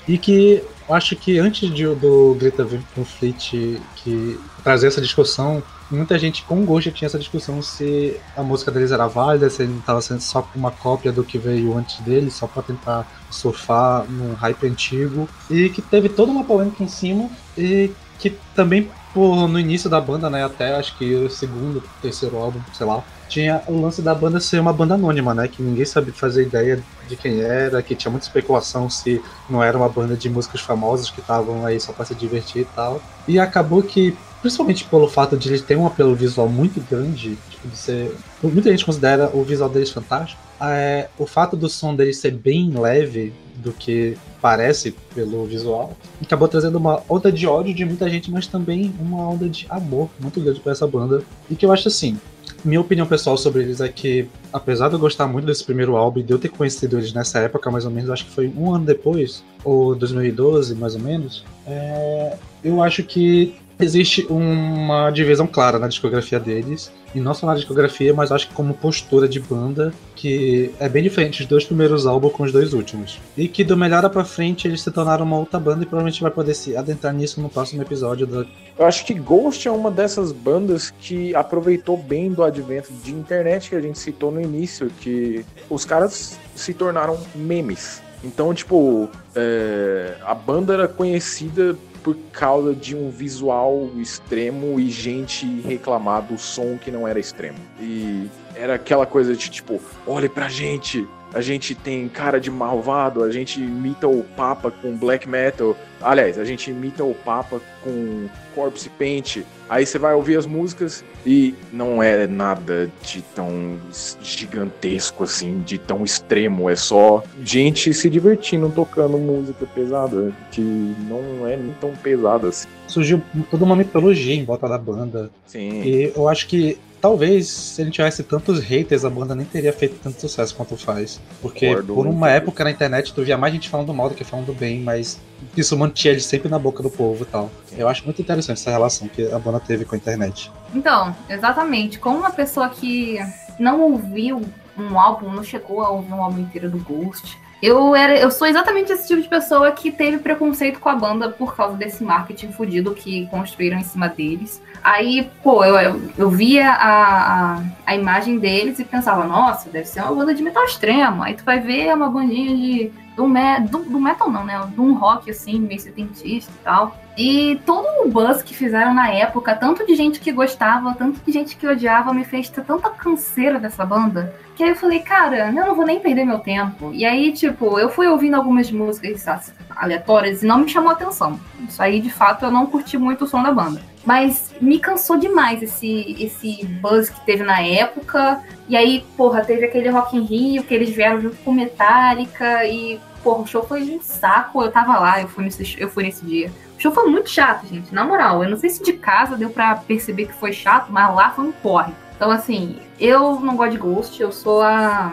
e que acho que antes de, do Greta Van Fleet que trazer essa discussão, muita gente com gosto tinha essa discussão se a música deles era válida, se ele não estava sendo só uma cópia do que veio antes dele, só para tentar surfar num hype antigo, e que teve toda uma polêmica em cima, e que também por, no início da banda, né, até acho que o segundo, terceiro álbum, sei lá, tinha o lance da banda ser uma banda anônima, né? Que ninguém sabia fazer ideia de quem era, que tinha muita especulação se não era uma banda de músicos famosos que estavam aí só para se divertir e tal. E acabou que, principalmente pelo fato de eles terem um apelo visual muito grande, tipo, de ser. Muita gente considera o visual deles fantástico. É, o fato do som deles ser bem leve do que parece pelo visual, acabou trazendo uma onda de ódio de muita gente, mas também uma onda de amor muito grande para essa banda. E que eu acho assim, minha opinião pessoal sobre eles é que, apesar de eu gostar muito desse primeiro álbum e de eu ter conhecido eles nessa época, mais ou menos, acho que foi um ano depois, ou 2012, mais ou menos, é, eu acho que existe uma divisão clara na discografia deles, e não só na discografia, mas acho que como postura de banda, que é bem diferente dos dois primeiros álbuns com os dois últimos. E que do melhor pra frente eles se tornaram uma outra banda e provavelmente vai poder se adentrar nisso no próximo episódio. Da... Eu acho que Ghost é uma dessas bandas que aproveitou bem do advento de internet que a gente citou no início, que os caras se tornaram memes. Então, tipo, é, a banda era conhecida por causa de um visual extremo e gente reclamar do som que não era extremo. E era aquela coisa de tipo, olhe pra gente, a gente tem cara de malvado, a gente imita o Papa com black metal. Aliás, a gente imita o Papa com corpse paint. Aí você vai ouvir as músicas e não é nada de tão gigantesco assim, de tão extremo. É só gente se divertindo tocando música pesada, que não é nem tão pesada assim. Surgiu toda uma mitologia em volta da banda. Sim. E eu acho que talvez se ele tivesse tantos haters, a banda nem teria feito tanto sucesso quanto faz. Porque por uma época na internet tu via mais gente falando mal do que falando bem, mas isso mantinha ele sempre na boca do povo e tal. Eu acho muito interessante essa relação que a banda teve com a internet. Então, exatamente. Como uma pessoa que não ouviu um álbum, não chegou a ouvir um álbum inteiro do Ghost, eu, era, eu sou exatamente esse tipo de pessoa que teve preconceito com a banda por causa desse marketing fudido que construíram em cima deles. Aí, pô, eu, eu, eu via a, a, a imagem deles e pensava, nossa, deve ser uma banda de metal extremo. Aí tu vai ver é uma bandinha de. Do, me, do, do metal não, né? De um rock assim, meio setentista e tal. E todo o buzz que fizeram na época, tanto de gente que gostava, tanto de gente que odiava, me fez ter tanta canseira dessa banda. Que aí eu falei, cara, eu não vou nem perder meu tempo. E aí, tipo, eu fui ouvindo algumas músicas aleatórias e não me chamou atenção. Isso aí, de fato, eu não curti muito o som da banda. Mas me cansou demais esse, esse buzz que teve na época. E aí, porra, teve aquele Rock in Rio que eles vieram junto com Metallica e, porra, o show foi um saco. Eu tava lá, eu fui nesse, eu fui nesse dia. O show foi muito chato, gente. Na moral, eu não sei se de casa deu pra perceber que foi chato, mas lá foi um porre. Então, assim, eu não gosto de Ghost, eu sou a.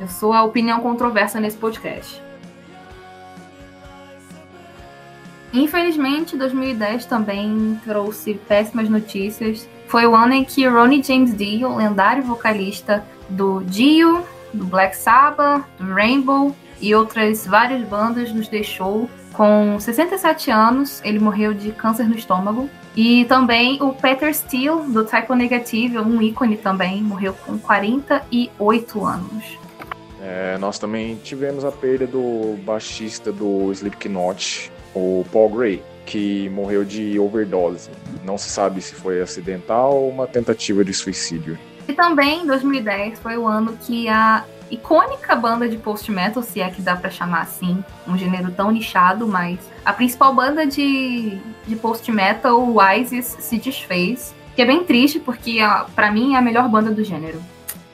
Eu sou a opinião controversa nesse podcast. Infelizmente, 2010 também trouxe péssimas notícias. Foi o ano em que Ronnie James Dio, lendário vocalista do Dio, do Black Sabbath, do Rainbow e outras várias bandas, nos deixou com 67 anos. Ele morreu de câncer no estômago. E também o Peter Steele, do Typo Negative, um ícone também, morreu com 48 anos. É, nós também tivemos a perda do baixista do Slipknot, o Paul Gray, que morreu de overdose. Não se sabe se foi acidental ou uma tentativa de suicídio. E também 2010 foi o ano que a icônica banda de post metal, se é que dá para chamar assim, um gênero tão nichado, mas a principal banda de, de post metal, o Isis, se desfez. Que é bem triste, porque para mim é a melhor banda do gênero.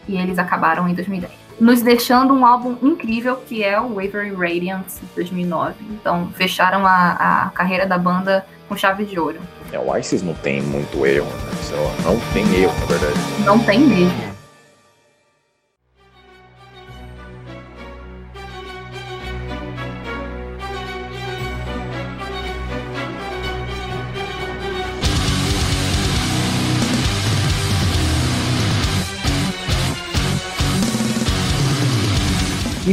E eles acabaram em 2010 nos deixando um álbum incrível que é o Wavery Radiance de 2009. Então, fecharam a, a carreira da banda com chave de ouro. É, o Isis não tem muito erro, né? Não tem erro, na verdade. Não tem mesmo.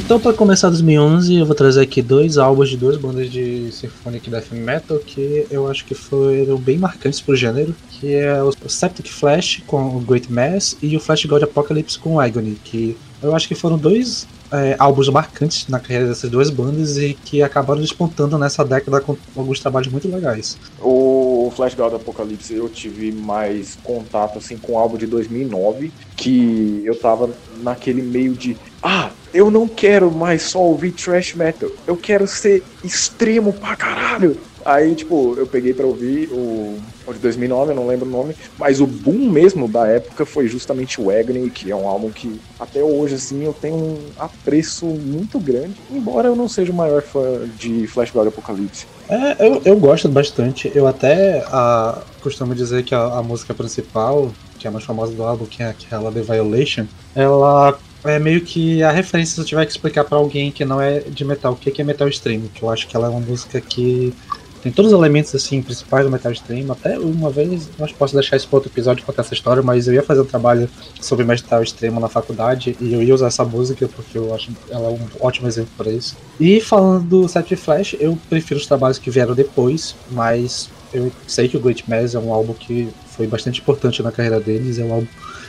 Então, para começar 2011, eu vou trazer aqui dois álbuns de duas bandas de symphonic death metal que eu acho que foram bem marcantes pro gênero, que é o Septic Flash com o Great Mass e o Flash God Apocalypse com o Agony, que eu acho que foram dois é, álbuns marcantes na carreira dessas duas bandas e que acabaram despontando nessa década com alguns trabalhos muito legais. O Flash God Apocalypse eu tive mais contato assim com o álbum de 2009, que eu tava naquele meio de ah, eu não quero mais só ouvir thrash metal, eu quero ser extremo pra caralho. Aí, tipo, eu peguei pra ouvir o, o de 2009, eu não lembro o nome, mas o boom mesmo da época foi justamente o Agony, que é um álbum que até hoje, assim, eu tenho um apreço muito grande, embora eu não seja o maior fã de Flash God Apocalypse. É, eu, eu gosto bastante. Eu até a, costumo dizer que a, a, música principal, que é a mais famosa do álbum, que é aquela The Violation, ela é meio que a referência se eu tiver que explicar para alguém que não é de metal o que é metal extremo, que eu acho que ela é uma música que tem todos os elementos assim principais do metal extremo. Até uma vez, que posso deixar isso para outro episódio contar essa história, mas eu ia fazer um trabalho sobre metal extremo na faculdade e eu ia usar essa música porque eu acho ela um ótimo exemplo para isso. E falando do Set Flash, eu prefiro os trabalhos que vieram depois, mas eu sei que o Great Mass é um álbum que foi bastante importante na carreira deles, é um álbum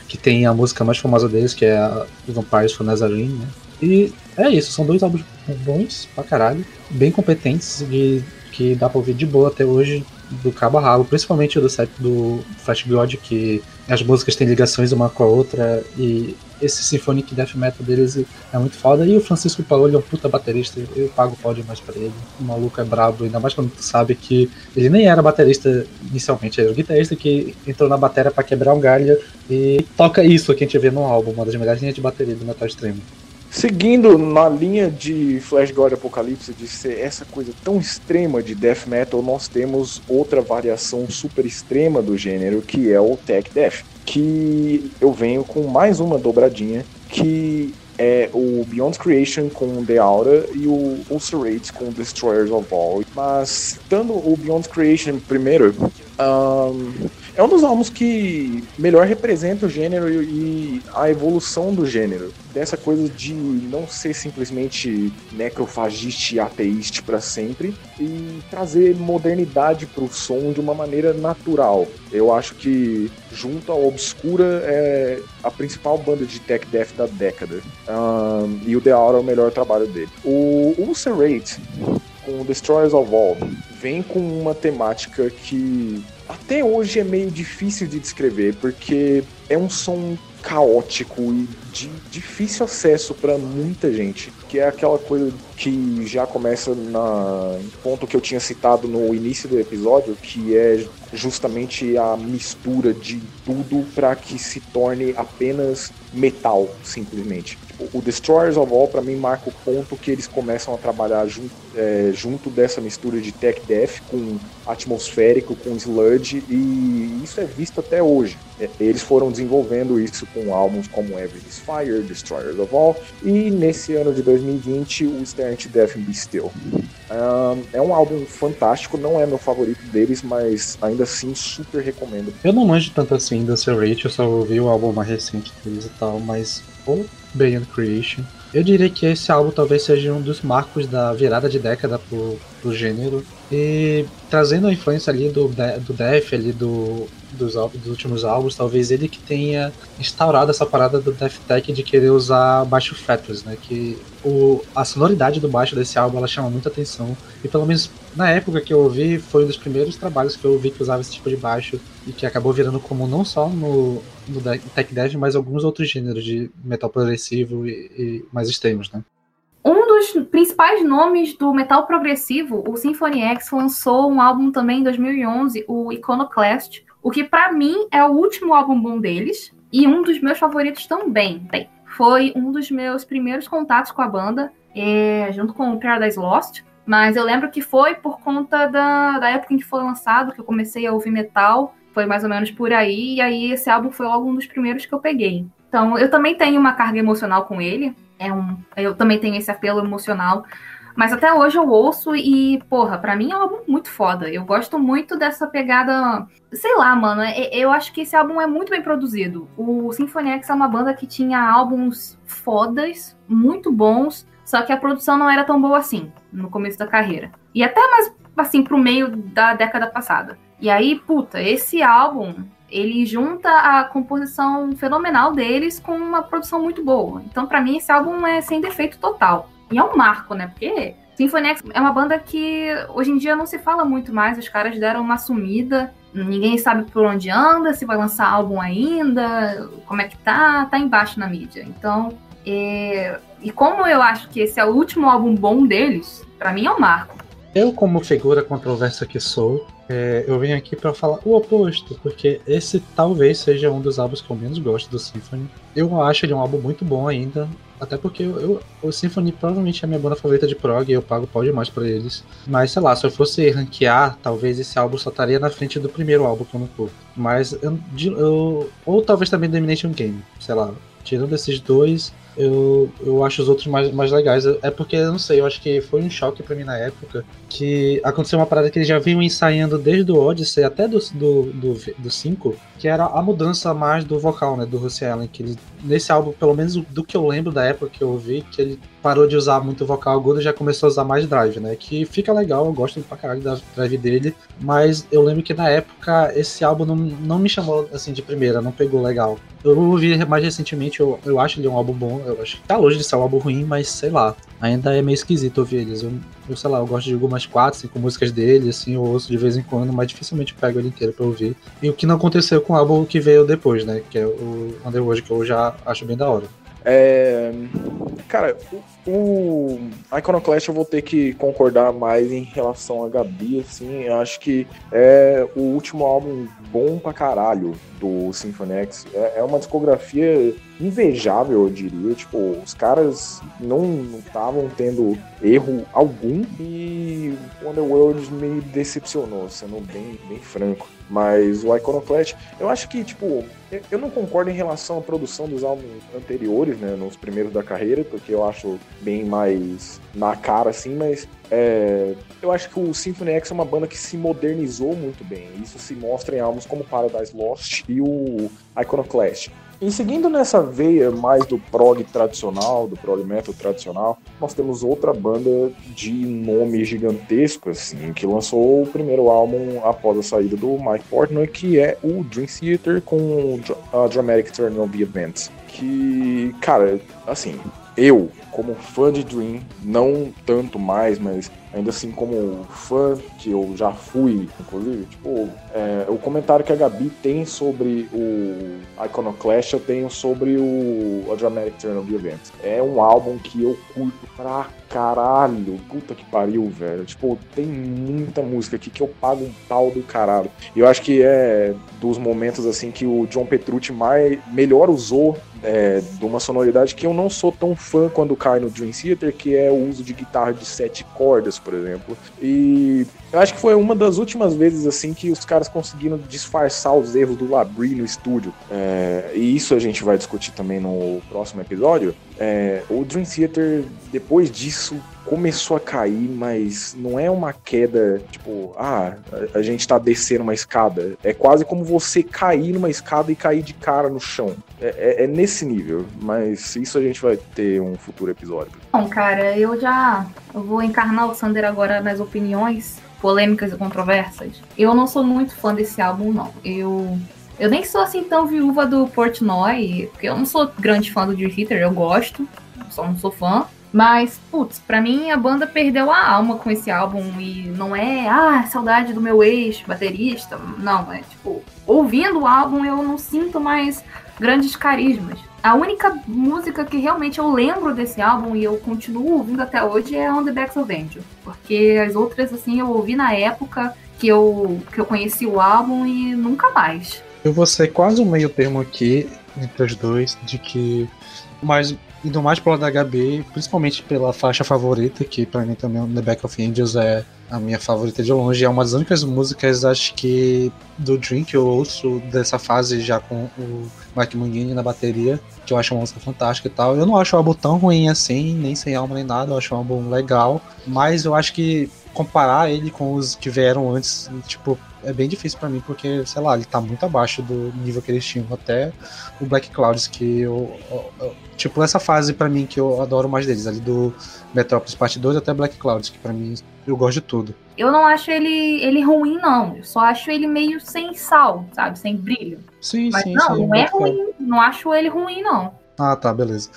que tem a música mais famosa deles, que é a Vampires for Nazarene, né? E é isso, são dois álbuns bons pra caralho, bem competentes, de, que dá pra ouvir de boa até hoje, do cabo a rabo, principalmente do set do Flash God, que as músicas têm ligações uma com a outra, e esse Symphonic Death Metal deles é muito foda. E o Francisco Paoli é um puta baterista, eu pago pau demais pra ele. O maluco é brabo, ainda mais quando tu sabe que ele nem era baterista inicialmente, era o guitarrista que entrou na bateria para quebrar um galho e toca isso que a gente vê no álbum, uma das melhores linhas de bateria do metal extremo. Seguindo na linha de Flash God Apocalipse, de ser essa coisa tão extrema de death metal, nós temos outra variação super extrema do gênero, que é o tech death. Que eu venho com mais uma dobradinha, que é o Beyond Creation com The Aura e o Ulcerate com Destroyers of All. Mas, dando o Beyond Creation primeiro, um, é um dos álbuns que melhor representa o gênero e a evolução do gênero. Dessa coisa de não ser simplesmente necrofagiste e ateíste para sempre e trazer modernidade para o som de uma maneira natural. Eu acho que, junto ao Obscura, é a principal banda de tech death da década. Um, e o The Hour é o melhor trabalho dele. O Ulcerate, com Destroyers of All, vem com uma temática que até hoje é meio difícil de descrever, porque é um som caótico e de difícil acesso para muita gente, que é aquela coisa que já começa na ponto que eu tinha citado no início do episódio, que é justamente a mistura de tudo para que se torne apenas metal, simplesmente o Destroyers of All para mim marca o ponto que eles começam a trabalhar junto, é, junto dessa mistura de tech death com atmosférico, com sludge e isso é visto até hoje. É, eles foram desenvolvendo isso com álbuns como Every is Fire, Destroyers of All e nesse ano de 2020 o to Death and Be Still. Um, é um álbum fantástico, não é meu favorito deles, mas ainda assim super recomendo. Eu não manjo tanto assim da Rate, eu só ouvi o álbum mais recente deles tal, mas o Beyond Creation. Eu diria que esse álbum talvez seja um dos marcos da virada de década pro, pro gênero. E trazendo a influência ali do, do Def, ali do, dos, dos últimos álbuns, talvez ele que tenha instaurado essa parada do Death Tech de querer usar baixo fretless, né? Que o, a sonoridade do baixo desse álbum ela chama muita atenção. E pelo menos na época que eu ouvi, foi um dos primeiros trabalhos que eu ouvi que usava esse tipo de baixo e que acabou virando comum não só no, no Tech Dev, mas alguns outros gêneros de metal progressivo e, e mais extremos, né? Um dos principais nomes do metal progressivo, o Symphony X, lançou um álbum também em 2011, o Iconoclast, o que para mim é o último álbum bom deles e um dos meus favoritos também. Bem, foi um dos meus primeiros contatos com a banda, é, junto com o Paradise Lost. Mas eu lembro que foi por conta da, da época em que foi lançado, que eu comecei a ouvir metal. Foi mais ou menos por aí. E aí esse álbum foi logo um dos primeiros que eu peguei. Então eu também tenho uma carga emocional com ele. É um, eu também tenho esse apelo emocional. Mas até hoje eu ouço e, porra, para mim é um álbum muito foda. Eu gosto muito dessa pegada. Sei lá, mano. É, eu acho que esse álbum é muito bem produzido. O Symphony X é uma banda que tinha álbuns fodas, muito bons, só que a produção não era tão boa assim no começo da carreira. E até mais assim pro meio da década passada. E aí, puta, esse álbum ele junta a composição fenomenal deles com uma produção muito boa. Então, para mim, esse álbum é sem defeito total. E é um marco, né? Porque Symphony X é uma banda que hoje em dia não se fala muito mais, os caras deram uma sumida, ninguém sabe por onde anda, se vai lançar álbum ainda, como é que tá, tá embaixo na mídia. Então, é... e como eu acho que esse é o último álbum bom deles, para mim é um marco. Eu, como figura controversa que sou, é, eu venho aqui para falar o oposto, porque esse talvez seja um dos álbuns que eu menos gosto do Symphony. Eu acho ele um álbum muito bom ainda, até porque eu, eu, o Symphony provavelmente é a minha banda favorita de prog e eu pago pau demais pra eles. Mas sei lá, se eu fosse ranquear, talvez esse álbum só estaria na frente do primeiro álbum que eu não curto. Mas eu, eu, ou talvez também Domination Game, sei lá. Tirando esses dois, eu, eu acho os outros mais, mais legais. É porque, eu não sei, eu acho que foi um choque para mim na época que aconteceu uma parada que eles já vinham ensaiando desde o Odyssey até do 5, do, do, do cinco, que era a mudança mais do vocal, né, do Rusty Allen, que ele, nesse álbum, pelo menos do que eu lembro da época que eu ouvi, que ele parou de usar muito vocal agudo e já começou a usar mais drive, né, que fica legal, eu gosto pra caralho da drive dele, mas eu lembro que na época esse álbum não, não me chamou, assim, de primeira, não pegou legal. Eu ouvi mais recentemente, eu, eu acho ele um álbum bom, Eu acho que tá longe de ser um álbum ruim, mas sei lá. Ainda é meio esquisito ouvir eles. Eu, eu sei lá, eu gosto de algumas quatro, cinco músicas dele, assim, eu ouço de vez em quando, mas dificilmente pego ele inteiro pra ouvir. E o que não aconteceu com o álbum que veio depois, né? Que é o Underworld, que eu já acho bem da hora. É, cara, o, Iconoclast eu vou ter que concordar mais em relação a Gabi, assim, eu acho que é o último álbum bom pra caralho do Symphony X. É, é uma discografia invejável, eu diria. Tipo, os caras não estavam tendo erro algum e Underworld me decepcionou, sendo bem, bem franco. Mas o Iconoclast, eu acho que, tipo, eu não concordo em relação à produção dos álbuns anteriores, né, nos primeiros da carreira, porque eu acho bem mais na cara, assim, mas é, eu acho que o Symphony X é uma banda que se modernizou muito bem. Isso se mostra em álbuns como Paradise Lost e o Iconoclast. E seguindo nessa veia mais do prog tradicional, do prog metal tradicional, nós temos outra banda de nome gigantesco, assim, que lançou o primeiro álbum após a saída do Mike Portnoy, que é o Dream Theater com a Dramatic Turn of the Events. Que, cara, assim, eu, como fã de Dream, não tanto mais, mas ainda assim como fã, que eu já fui, inclusive, tipo, é, o comentário que a Gabi tem sobre o Iconoclast, eu tenho sobre o A Dramatic Turn of Events. É um álbum que eu curto pra caralho. Puta que pariu, velho. Tipo, tem muita música aqui que eu pago um pau do caralho. E eu acho que é dos momentos, assim, que o John Petrucci mais, melhor usou é, de uma sonoridade que eu não sou tão fã quando cai no Dream Theater, que é o uso de guitarra de sete cordas, por exemplo. E eu acho que foi uma das últimas vezes assim que os caras conseguiram disfarçar os erros do Labrie no estúdio. É, e isso a gente vai discutir também no próximo episódio. É, o Dream Theater, depois disso, começou a cair, mas não é uma queda tipo, ah, a, gente tá descendo uma escada. É quase como você cair numa escada e cair de cara no chão. É, é, é nesse nível, mas isso a gente vai ter um futuro episódio. Bom, cara, eu já vou encarnar o Sander agora nas opiniões polêmicas e controversas. Eu não sou muito fã desse álbum, não. Eu eu nem sou assim tão viúva do Portnoy, porque eu não sou grande fã do Dream Theater, eu gosto, só não sou fã. Mas, putz, pra mim a banda perdeu a alma com esse álbum e não é, ah, saudade do meu ex-baterista. Não, é tipo, ouvindo o álbum eu não sinto mais grandes carismas. A única música que realmente eu lembro desse álbum e eu continuo ouvindo até hoje é On the Backs of Angel. Porque as outras, assim, eu ouvi na época que eu, que eu conheci o álbum e nunca mais. Eu vou ser quase um meio termo aqui entre os dois, de que mais indo mais pro lado da HB, principalmente pela faixa favorita, que para mim também The Back of Angels é a minha favorita de longe. É uma das únicas músicas, acho que, do Dream que eu ouço dessa fase já com o Mike Mangini na bateria, que eu acho uma música fantástica e tal. Eu não acho o álbum tão ruim assim, nem sem alma nem nada, eu acho um álbum legal, mas eu acho que comparar ele com os que vieram antes, tipo, é bem difícil para mim, porque, sei lá, ele tá muito abaixo do nível que eles tinham. Até o Black Clouds, que eu. eu, tipo, essa fase para mim que eu adoro mais deles, ali do Metropolis Parte 2 até Black Clouds, que para mim eu gosto de tudo. Eu não acho ele, ele ruim, não. Eu só acho ele meio sem sal, sabe? Sem brilho. Sim, Mas sim, não, sim. não é ruim. Não acho ele ruim, não. Ah, tá, beleza.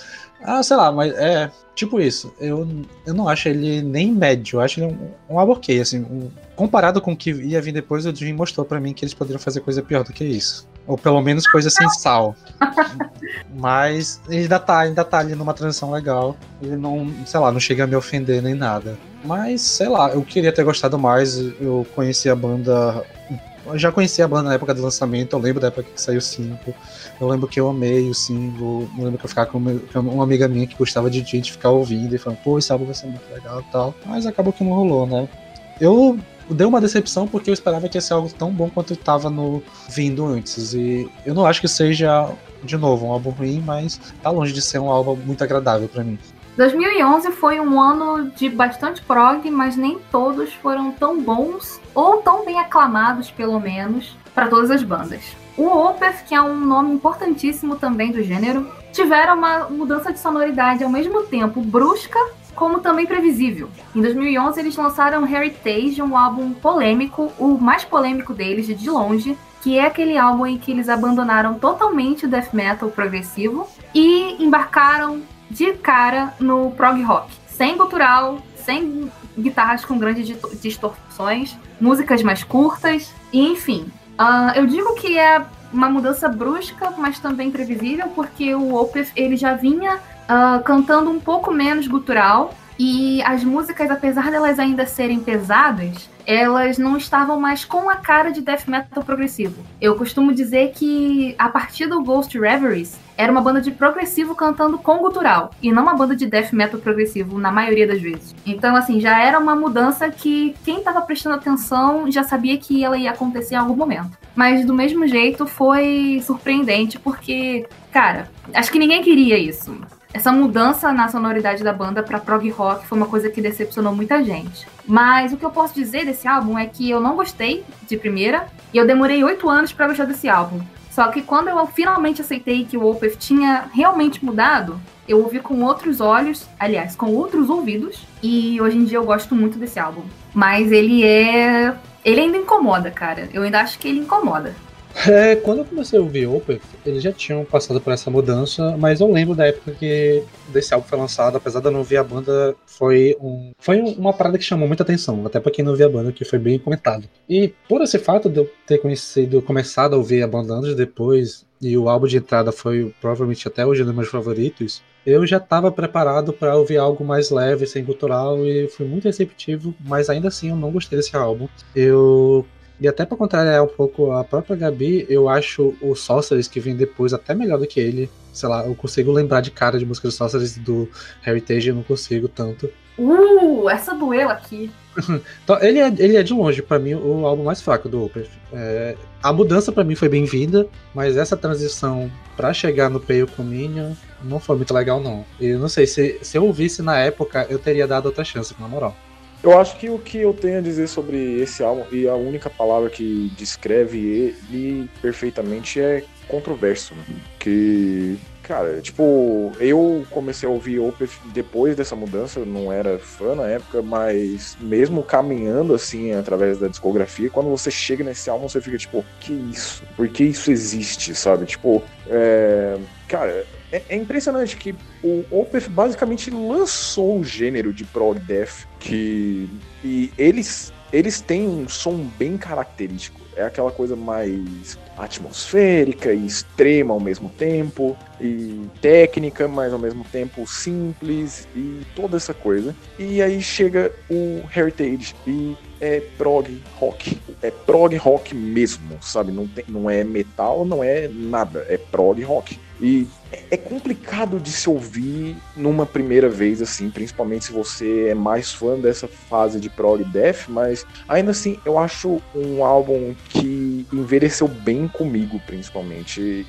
Ah, sei lá, mas é tipo isso. Eu, eu não acho ele nem médio, eu acho ele um, um ok, assim. Um, comparado com o que ia vir depois, o Dream mostrou para mim que eles poderiam fazer coisa pior do que isso. Ou pelo menos coisa sem sal. Mas ele ainda tá, ainda tá ali numa transição legal. Ele não, sei lá, não chega a me ofender nem nada. Mas, sei lá, eu queria ter gostado mais. Eu conheci a banda. Eu já conheci a banda na época do lançamento, eu lembro da época que saiu o 5. Eu lembro que eu amei o single. Eu lembro que eu ficava com uma, com uma amiga minha que gostava de gente ficar ouvindo e falando, pô, esse álbum vai ser muito legal e tal. Mas acabou que não rolou, né? Eu deu uma decepção porque eu esperava que ia ser algo tão bom quanto estava no vindo antes. E eu não acho que seja, de novo, um álbum ruim, mas tá longe de ser um álbum muito agradável para mim. 2011 foi um ano de bastante prog, mas nem todos foram tão bons ou tão bem aclamados, pelo menos, para todas as bandas. O Opeth, que é um nome importantíssimo também do gênero, tiveram uma mudança de sonoridade ao mesmo tempo brusca como também previsível. Em 2011 eles lançaram Heritage, um álbum polêmico, o mais polêmico deles de longe, que é aquele álbum em que eles abandonaram totalmente o death metal progressivo e embarcaram de cara no prog rock. Sem gutural, sem guitarras com grandes distorções, músicas mais curtas, e enfim. Uh, eu digo que é uma mudança brusca, mas também previsível, porque o Opeth ele já vinha uh, cantando um pouco menos gutural, e as músicas, apesar delas ainda serem pesadas, elas não estavam mais com a cara de death metal progressivo. Eu costumo dizer que a partir do Ghost Reveries era uma banda de progressivo cantando com gutural e não uma banda de death metal progressivo na maioria das vezes. Então assim, já era uma mudança que quem estava prestando atenção já sabia que ela ia acontecer em algum momento. Mas do mesmo jeito foi surpreendente porque, cara, acho que ninguém queria isso essa mudança na sonoridade da banda para prog rock foi uma coisa que decepcionou muita gente. Mas o que eu posso dizer desse álbum é que eu não gostei de primeira e eu demorei oito anos para gostar desse álbum. Só que quando eu finalmente aceitei que o Opeth tinha realmente mudado, eu ouvi com outros olhos, aliás, com outros ouvidos, e hoje em dia eu gosto muito desse álbum. Mas ele é. Ele ainda incomoda, cara. Eu ainda acho que ele incomoda. É, quando eu comecei a ouvir Opeth, eles já tinham passado por essa mudança, mas eu lembro da época que desse álbum foi lançado, apesar de eu não ouvir a banda, foi, um, foi uma parada que chamou muita atenção, até pra quem não ouvia a banda, que foi bem comentado. E por esse fato de eu ter conhecido, começado a ouvir a banda anos depois, e o álbum de entrada foi provavelmente até hoje um dos meus favoritos, eu já estava preparado para ouvir algo mais leve, sem cultural, e fui muito receptivo, mas ainda assim eu não gostei desse álbum. Eu e até para contrariar um pouco a própria Gabi, eu acho o Sorcerers que vem depois até melhor do que ele. Sei lá, eu consigo lembrar de cara de música do Sorcerers do Heritage, eu não consigo tanto. Uh, essa doeu aqui. então, ele, é, ele é de longe, para mim, o álbum mais fraco do Opeth. É, a mudança para mim foi bem-vinda, mas essa transição para chegar no Pale Communion não foi muito legal, não. E eu não sei, se, se eu ouvisse na época, eu teria dado outra chance, na moral. Eu acho que o que eu tenho a dizer sobre esse álbum, e a única palavra que descreve ele perfeitamente é controverso. Né? Que, cara, tipo, eu comecei a ouvir Opeth depois dessa mudança, eu não era fã na época, mas mesmo caminhando assim através da discografia, quando você chega nesse álbum, você fica tipo, que isso? Por que isso existe, sabe? Tipo, é... cara é, é, impressionante que o Opeth basicamente lançou o gênero de prog death que e eles eles têm um som bem característico. É aquela coisa mais atmosférica e extrema ao mesmo tempo, e técnica, mas ao mesmo tempo simples, e toda essa coisa. E aí chega o Heritage e é prog rock. É prog rock mesmo, sabe? Não, tem, não é metal, não é nada. É prog rock. E é complicado de se ouvir numa primeira vez, assim, principalmente se você é mais fã dessa fase de prog death, mas ainda assim eu acho um álbum que envelheceu bem comigo, principalmente.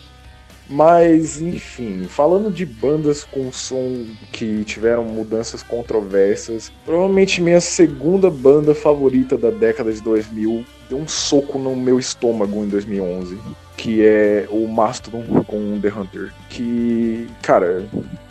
Mas, enfim, falando de bandas com som que tiveram mudanças controversas, provavelmente minha segunda banda favorita da década de 2000 deu um soco no meu estômago em 2011 que é o Mastodon com The Hunter. Que, cara,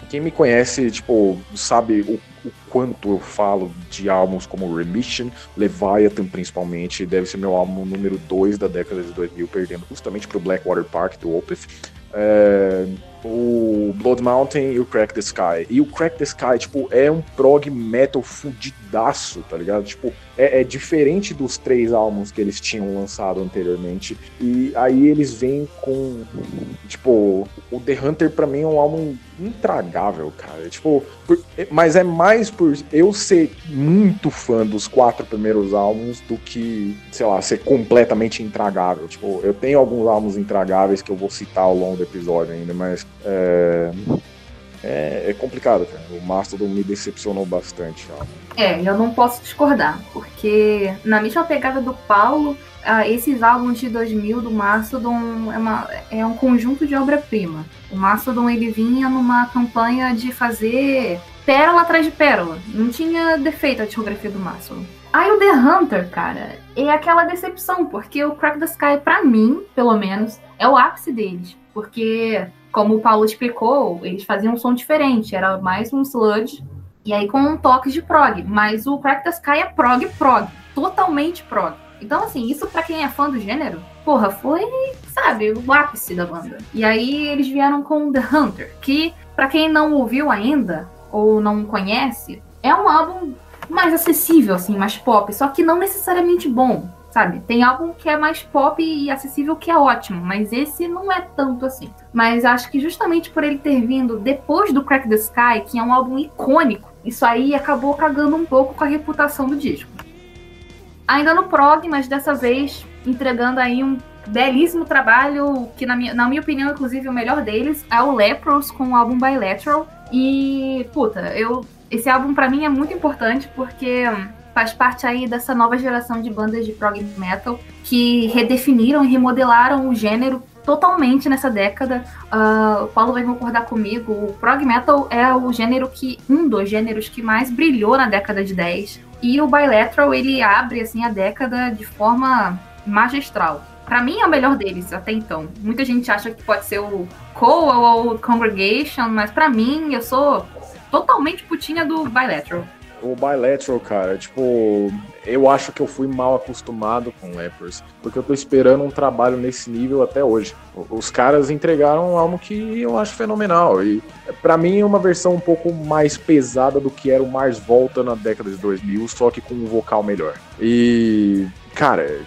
quem me conhece, tipo, sabe o, o, quanto eu falo de álbuns como Remission, Leviathan principalmente, deve ser meu álbum número 2 da década de 2000, perdendo justamente pro Blackwater Park do Opeth. É, o Blood Mountain e o Crack the Sky. E o Crack the Sky, tipo, é um prog metal fudidaço, tá ligado? Tipo, é, é, diferente dos três álbuns que eles tinham lançado anteriormente. E aí eles vêm com. Tipo, o The Hunter pra mim é um álbum intragável, cara. Tipo, por, mas é mais por eu ser muito fã dos quatro primeiros álbuns do que, sei lá, ser completamente intragável. Tipo, eu tenho alguns álbuns intragáveis que eu vou citar ao longo do episódio ainda, mas é, é, é complicado, cara. O Mastodon me decepcionou bastante. Ó. É, eu não posso discordar, porque na mesma pegada do Paulo, uh, esses álbuns de 2000 do Mastodon é, uma, é um conjunto de obra-prima. O Mastodon ele vinha numa campanha de fazer pérola atrás de pérola. Não tinha defeito a discografia do Mastodon. Aí o The Hunter, cara, é aquela decepção, porque o Crack the Sky, pra mim, pelo menos, é o ápice deles. Porque como o Paulo explicou, eles faziam um som diferente, era mais um sludge, e aí com um toque de prog. Mas o Crack the Sky é prog, prog, totalmente prog. Então, assim, isso para quem é fã do gênero, porra, foi, sabe, o ápice da banda. E aí eles vieram com The Hunter, que para quem não ouviu ainda ou não conhece, é um álbum mais acessível, assim, mais pop, só que não necessariamente bom, sabe? Tem álbum que é mais pop e acessível que é ótimo, mas esse não é tanto assim. Mas acho que justamente por ele ter vindo depois do Crack the Sky, que é um álbum icônico, isso aí acabou cagando um pouco com a reputação do disco. Ainda no prog, mas dessa vez entregando aí um belíssimo trabalho, que na minha, na minha opinião, inclusive, o melhor deles é o Lepros com o álbum Bilateral. E, puta, eu esse álbum para mim é muito importante porque faz parte aí dessa nova geração de bandas de prog metal que redefiniram e remodelaram o gênero totalmente nessa década. Uh, o Paulo vai concordar comigo. O prog metal é o gênero que um dos gêneros que mais brilhou na década de 10. E o bilateral ele abre assim a década de forma magistral. Para mim é o melhor deles até então. Muita gente acha que pode ser o Cole ou o Congregation, mas para mim eu sou totalmente putinha do Bilateral. O Bilateral, cara, tipo, eu acho que eu fui mal acostumado com Lepers, porque eu tô esperando um trabalho nesse nível até hoje. Os caras entregaram algo que eu acho fenomenal, e para mim é uma versão um pouco mais pesada do que era o Mars Volta na década de 2000, só que com um vocal melhor. E, cara,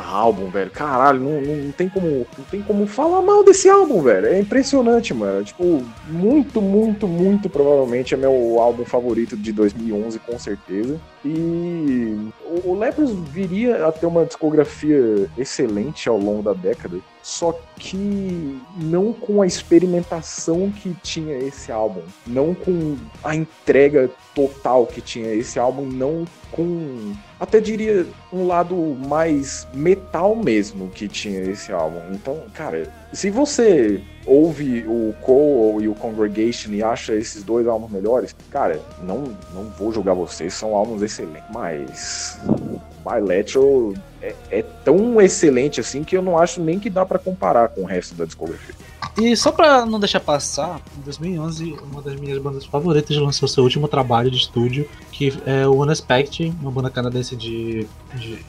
álbum, velho. Caralho, não, não, tem como, não tem como falar mal desse álbum, velho. É impressionante, mano. Tipo, muito, muito, muito provavelmente é meu álbum favorito de 2011, com certeza. E o Lepros viria a ter uma discografia excelente ao longo da década, só que não com a experimentação que tinha esse álbum, não com a entrega total que tinha esse álbum, não com até diria um lado mais metal mesmo que tinha esse álbum. Então, cara, se você ouve o Cole e o Congregation e acha esses dois álbuns melhores, cara, não, não vou julgar vocês, são álbuns excelentes, mas Bilateral é, é tão excelente assim que eu não acho nem que dá para comparar com o resto da discografia. E só pra não deixar passar, em 2011, uma das minhas bandas favoritas lançou seu último trabalho de estúdio, que é o Unexpected, uma banda canadense de, de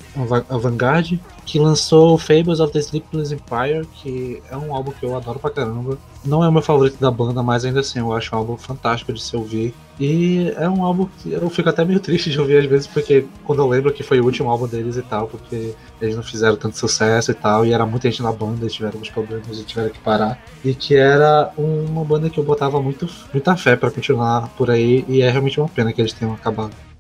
avant-garde, que lançou Fables of the Sleepless Empire, que é um álbum que eu adoro pra caramba. Não é o meu favorito da banda, mas ainda assim eu acho um álbum fantástico de se ouvir. E é um álbum que eu fico até meio triste de ouvir às vezes, porque quando eu lembro que foi o último álbum deles e tal, porque eles não fizeram tanto sucesso e tal, e era muita gente na banda, eles tiveram alguns problemas e tiveram que parar. E que era uma banda que eu botava muito, muita fé para continuar por aí, e é realmente uma pena que eles tenham acabado. Em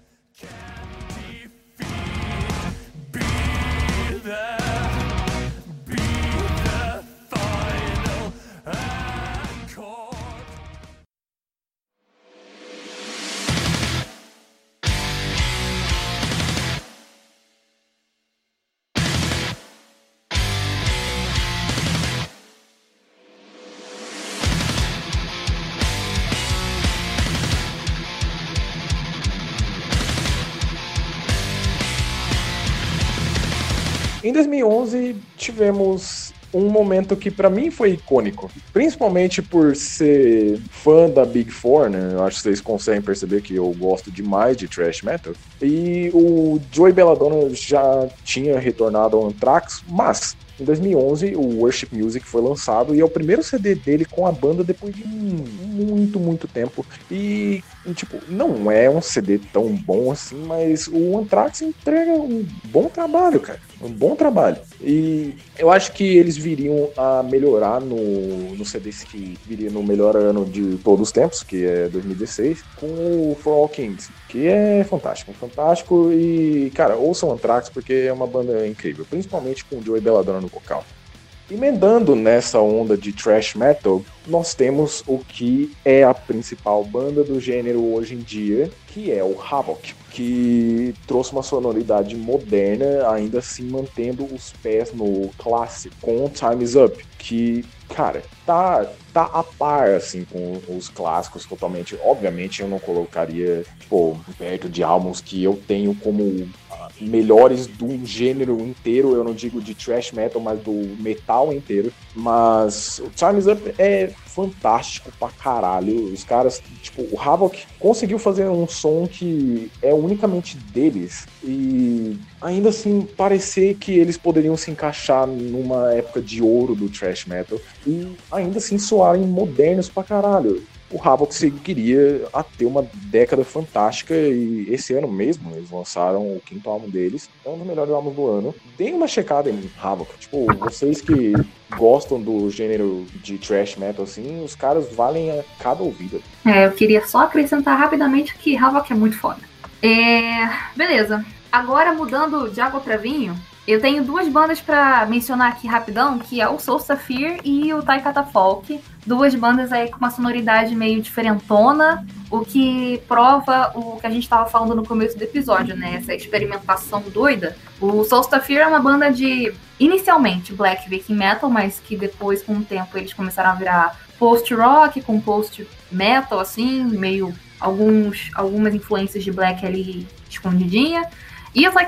2011, tivemos um momento que para mim foi icônico, principalmente por ser fã da Big Four, né? Eu acho que vocês conseguem perceber que eu gosto demais de thrash metal. E o Joey Belladonna já tinha retornado ao Anthrax, mas em 2011, o Worship Music foi lançado e é o primeiro CD dele com a banda depois de muito, muito tempo. E, tipo, não é um CD tão bom assim, mas o Anthrax entrega um bom trabalho, cara. Um bom trabalho. E eu acho que eles viriam a melhorar no, no CD que viria no melhor ano de todos os tempos, que é 2016, com o For All Kings, que é fantástico. Fantástico e, cara, ouçam Anthrax porque é uma banda incrível, principalmente com o Joey Belladonna no vocal. Emendando nessa onda de thrash metal, nós temos o que é a principal banda do gênero hoje em dia, que é o Havoc, que trouxe uma sonoridade moderna, ainda assim mantendo os pés no clássico, com Time Is Up, que, cara, tá, tá a par, assim, com os clássicos totalmente. Obviamente eu não colocaria, tipo, perto de álbuns que eu tenho como melhores do gênero inteiro, eu não digo de thrash metal, mas do metal inteiro. Mas o Time's Up é fantástico pra caralho. Os caras, tipo, o Havoc conseguiu fazer um som que é unicamente deles e ainda assim parecer que eles poderiam se encaixar numa época de ouro do thrash metal e ainda assim soarem modernos pra caralho o Havoc seguiria a ter uma década fantástica e esse ano mesmo eles lançaram o quinto álbum deles, é um dos melhores álbuns do ano. Deem uma checada em Havoc, tipo, vocês que gostam do gênero de thrash metal assim, os caras valem a cada ouvida. É, eu queria só acrescentar rapidamente que Havoc é muito foda. É, beleza. Agora mudando de água para vinho, eu tenho duas bandas para mencionar aqui rapidão, que é o Soul Sapphire e o Taikata Folk. Duas bandas aí com uma sonoridade meio diferentona, o que prova o que a gente estava falando no começo do episódio, né? Essa experimentação doida. O Soul Sapphire é uma banda de, inicialmente, black viking metal, mas que depois, com o tempo, eles começaram a virar post-rock, com post-metal, assim, meio alguns, algumas influências de black ali escondidinha. E o Fly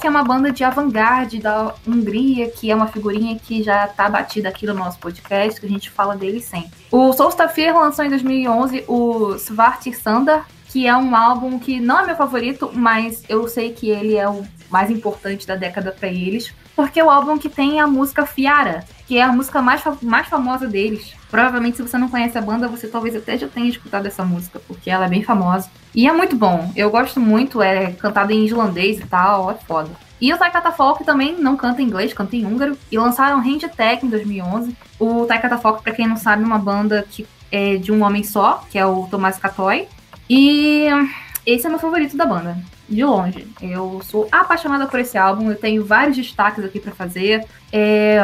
que é uma banda de avant-garde da Hungria, que é uma figurinha que já tá batida aqui no nosso podcast, que a gente fala dele sempre. O Solstafir lançou em 2011 o Svartir Sandar, que é um álbum que não é meu favorito, mas eu sei que ele é o mais importante da década para eles, porque é o álbum que tem a música Fiara, que é a música mais, mais famosa deles. Provavelmente, se você não conhece a banda, você talvez até já tenha escutado essa música, porque ela é bem famosa. E é muito bom. Eu gosto muito, é cantado em islandês e tal, é foda. E o Taikata Folk também não canta em inglês, canta em húngaro. E lançaram Range Tech em 2011. O Taikata Folk, pra quem não sabe, é uma banda que é de um homem só, que é o Tomás Katoy. E esse é meu favorito da banda, de longe. Eu sou apaixonada por esse álbum, eu tenho vários destaques aqui para fazer. É,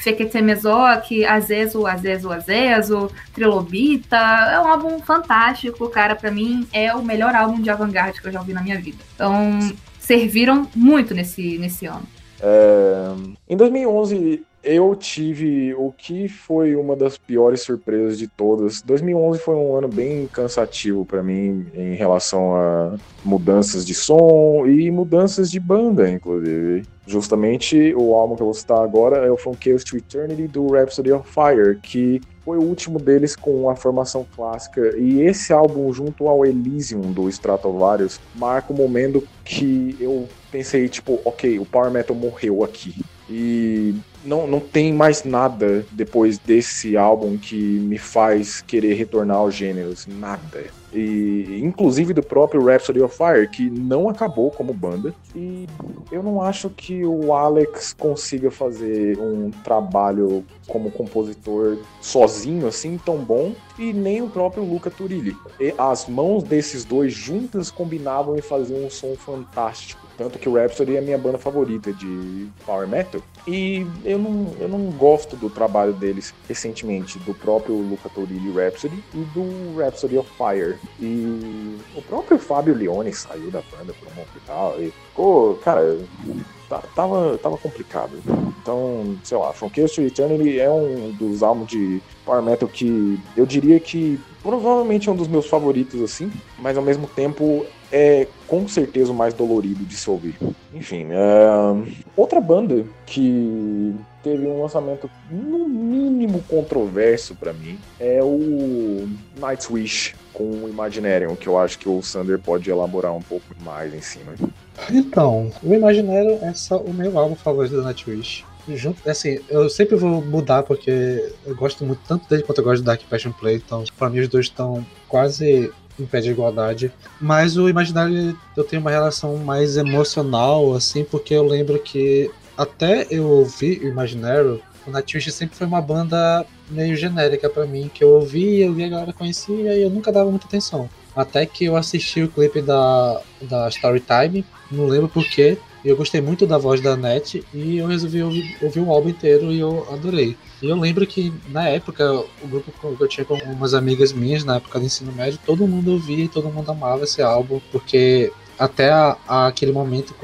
Feketemezok, Azezo, Azezo, Azezo, Trilobita. É um álbum fantástico, cara. Para mim, é o melhor álbum de avant-garde que eu já ouvi na minha vida. Então, serviram muito nesse, nesse ano. É, em 2011, eu tive o que foi uma das piores surpresas de todas. 2011 foi um ano bem cansativo para mim em relação a mudanças de som e mudanças de banda, inclusive. Justamente o álbum que eu vou citar agora é o From Chaos to Eternity do Rhapsody of Fire, que foi o último deles com a formação clássica. E esse álbum, junto ao Elysium do Stratovarius, marca o um momento que eu pensei, tipo, ok, o Power Metal morreu aqui. E não, não tem mais nada depois desse álbum que me faz querer retornar aos gêneros. Nada. E inclusive do próprio Rhapsody of Fire, que não acabou como banda. E eu não acho que o Alex consiga fazer um trabalho como compositor sozinho assim tão bom, e nem o próprio Luca Turilli. E as mãos desses dois juntas combinavam e faziam um som fantástico. Tanto que o Rhapsody é a minha banda favorita de power metal. E eu não, eu não gosto do trabalho deles recentemente, do próprio Luca Turilli Rhapsody e do Rhapsody of Fire. E o próprio Fábio Leone saiu da banda por um hospital e ficou, cara, tava, tava complicado. Então, sei lá, From Chaos to Eternity é um dos álbuns de Power Metal que eu diria que provavelmente é um dos meus favoritos, assim, mas ao mesmo tempo é com certeza o mais dolorido de se ouvir. Enfim, é... outra banda que teve um lançamento no mínimo controverso para mim é o Night's Wish com o Imaginarium, que eu acho que o Sander pode elaborar um pouco mais em cima. Então, o Imaginarium é só o meu álbum favorito da Nightwish junto, assim, eu sempre vou mudar porque eu gosto muito tanto dele quanto eu gosto do Dark Passion Play, então para mim os dois estão quase em pé de igualdade. Mas o Imaginário eu tenho uma relação mais emocional, assim, porque eu lembro que até eu ouvi o Imaginário, o Nightwish sempre foi uma banda meio genérica para mim, que eu ouvia, eu via a galera conhecia e eu nunca dava muita atenção. Até que eu assisti o clipe da, da Storytime, não lembro porquê, eu gostei muito da voz da Net e eu resolvi ouvir, ouvir o álbum inteiro e eu adorei. E eu lembro que na época, o grupo que eu tinha com umas amigas minhas na época do ensino médio, todo mundo ouvia e todo mundo amava esse álbum, porque até a, a aquele momento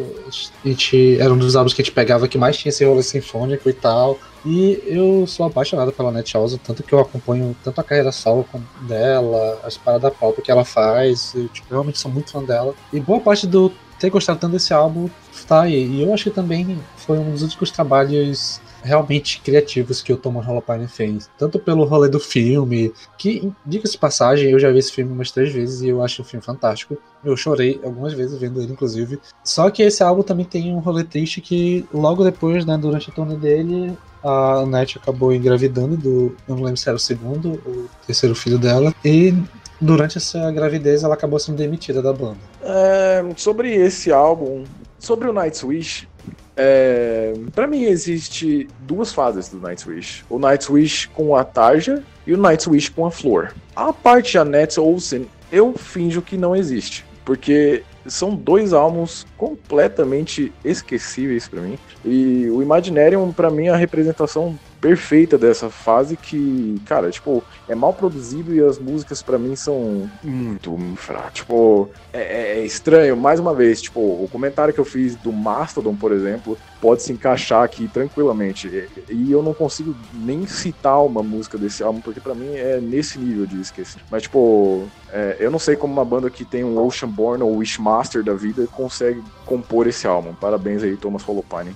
a gente era um dos álbuns que a gente pegava que mais tinha esse rolê sinfônico e tal. E eu sou apaixonado pela Net tanto que eu acompanho tanto a carreira solo dela, as paradas pop que ela faz, eu tipo, realmente sou muito fã dela. E boa parte do ter gostado tanto desse álbum tá aí. E eu acho que também foi um dos únicos trabalhos realmente criativos que o Thomas Holopainen fez. Tanto pelo rolê do filme, que, diga-se passagem, eu já vi esse filme umas três vezes e eu acho o filme fantástico. Eu chorei algumas vezes vendo ele, inclusive. Só que esse álbum também tem um rolê triste que logo depois, né, durante a turnê dele, a Annette acabou engravidando do. Não lembro se era o segundo ou terceiro filho dela. E durante essa gravidez ela acabou sendo demitida da banda. É, sobre esse álbum, sobre o Nightwish, é, para mim existe duas fases do Nightwish. O Nightwish com a Tarja e o Nightwish com a Flor. A parte de Annette Olsen, eu finjo que não existe. Porque são dois álbuns completamente esquecíveis para mim. E o Imaginarium, para mim, é a representação perfeita dessa fase que, cara, tipo, é mal produzido e as músicas para mim são muito fracas. Tipo, é, é, é, estranho, mais uma vez, tipo, o comentário que eu fiz do Mastodon, por exemplo, pode se encaixar aqui tranquilamente. E eu não consigo nem citar uma música desse álbum, porque para mim é nesse nível de esquecer. Mas, tipo, é, eu não sei como uma banda que tem um Oceanborn ou Wishmaster da vida consegue compor esse álbum. Parabéns aí, Thomas Holopainen.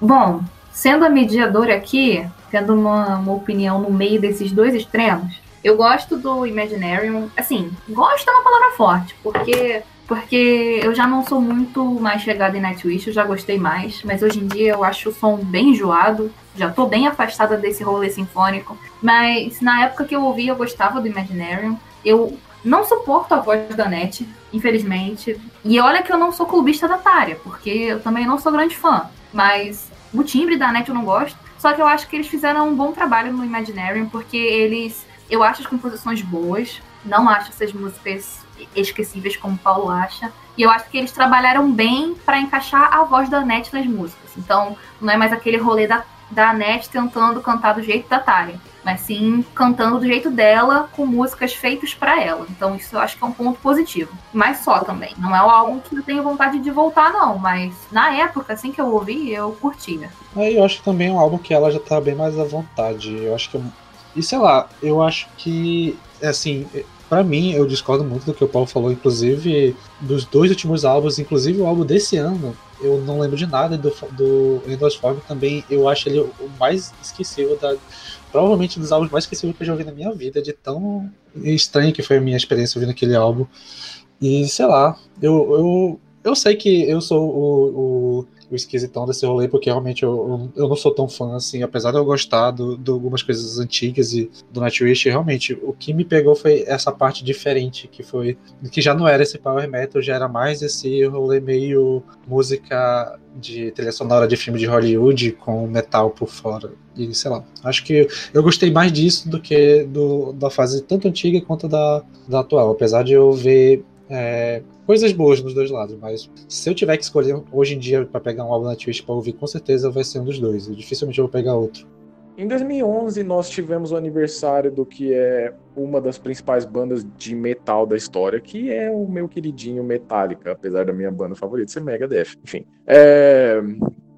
Bom, sendo a mediadora aqui, tendo uma, uma opinião no meio desses dois extremos, eu gosto do Imaginarium. Assim, gosto é uma palavra forte, porque porque eu já não sou muito mais chegada em Nightwish, eu já gostei mais, mas hoje em dia eu acho o som bem enjoado, já tô bem afastada desse rolê sinfônico, mas na época que eu ouvi eu gostava do Imaginarium. Eu não suporto a voz da NET, infelizmente. E olha que eu não sou clubista da Tária, porque eu também não sou grande fã, mas o timbre da NET eu não gosto. Só que eu acho que eles fizeram um bom trabalho no Imaginarium, porque eles. Eu acho as composições boas, não acho essas músicas esquecíveis como o Paulo acha. E eu acho que eles trabalharam bem para encaixar a voz da NET nas músicas. Então, não é mais aquele rolê da, da NET tentando cantar do jeito da Tária, mas sim cantando do jeito dela, com músicas feitas para ela. Então, isso eu acho que é um ponto positivo. Mas só também. Não é álbum que eu tenho vontade de voltar, não. Mas na época, assim que eu ouvi, eu curtia. Aí eu acho que também é um álbum que ela já tá bem mais à vontade. Eu acho que. E sei lá, eu acho que. Assim, para mim, eu discordo muito do que o Paulo falou, inclusive dos dois últimos álbuns, inclusive o álbum desse ano, eu não lembro de nada do, do Endosform também, eu acho ele o mais esquecível da. Provavelmente um dos álbuns mais esquecíveis que eu já ouvi na minha vida, de tão estranho que foi a minha experiência ouvindo aquele álbum. E sei lá, eu, eu, eu sei que eu sou o, o o esquisitão desse rolê, porque realmente eu, eu, não sou tão fã, assim, apesar de eu gostar de algumas coisas antigas e do Nightwish, realmente, o que me pegou foi essa parte diferente, que foi, que já não era esse power metal, já era mais esse rolê meio música de trilha sonora de filme de Hollywood com metal por fora. E sei lá, acho que eu gostei mais disso do que do, da fase tanto antiga quanto da, da atual, apesar de eu ver é, coisas boas nos dois lados, mas se eu tiver que escolher hoje em dia para pegar um álbum na Twitch para ouvir, com certeza vai ser um dos dois. Eu dificilmente vou pegar outro. Em 2011 nós tivemos o aniversário do que é uma das principais bandas de metal da história, que é o meu queridinho Metallica, apesar da minha banda favorita ser Megadeth. Enfim, é...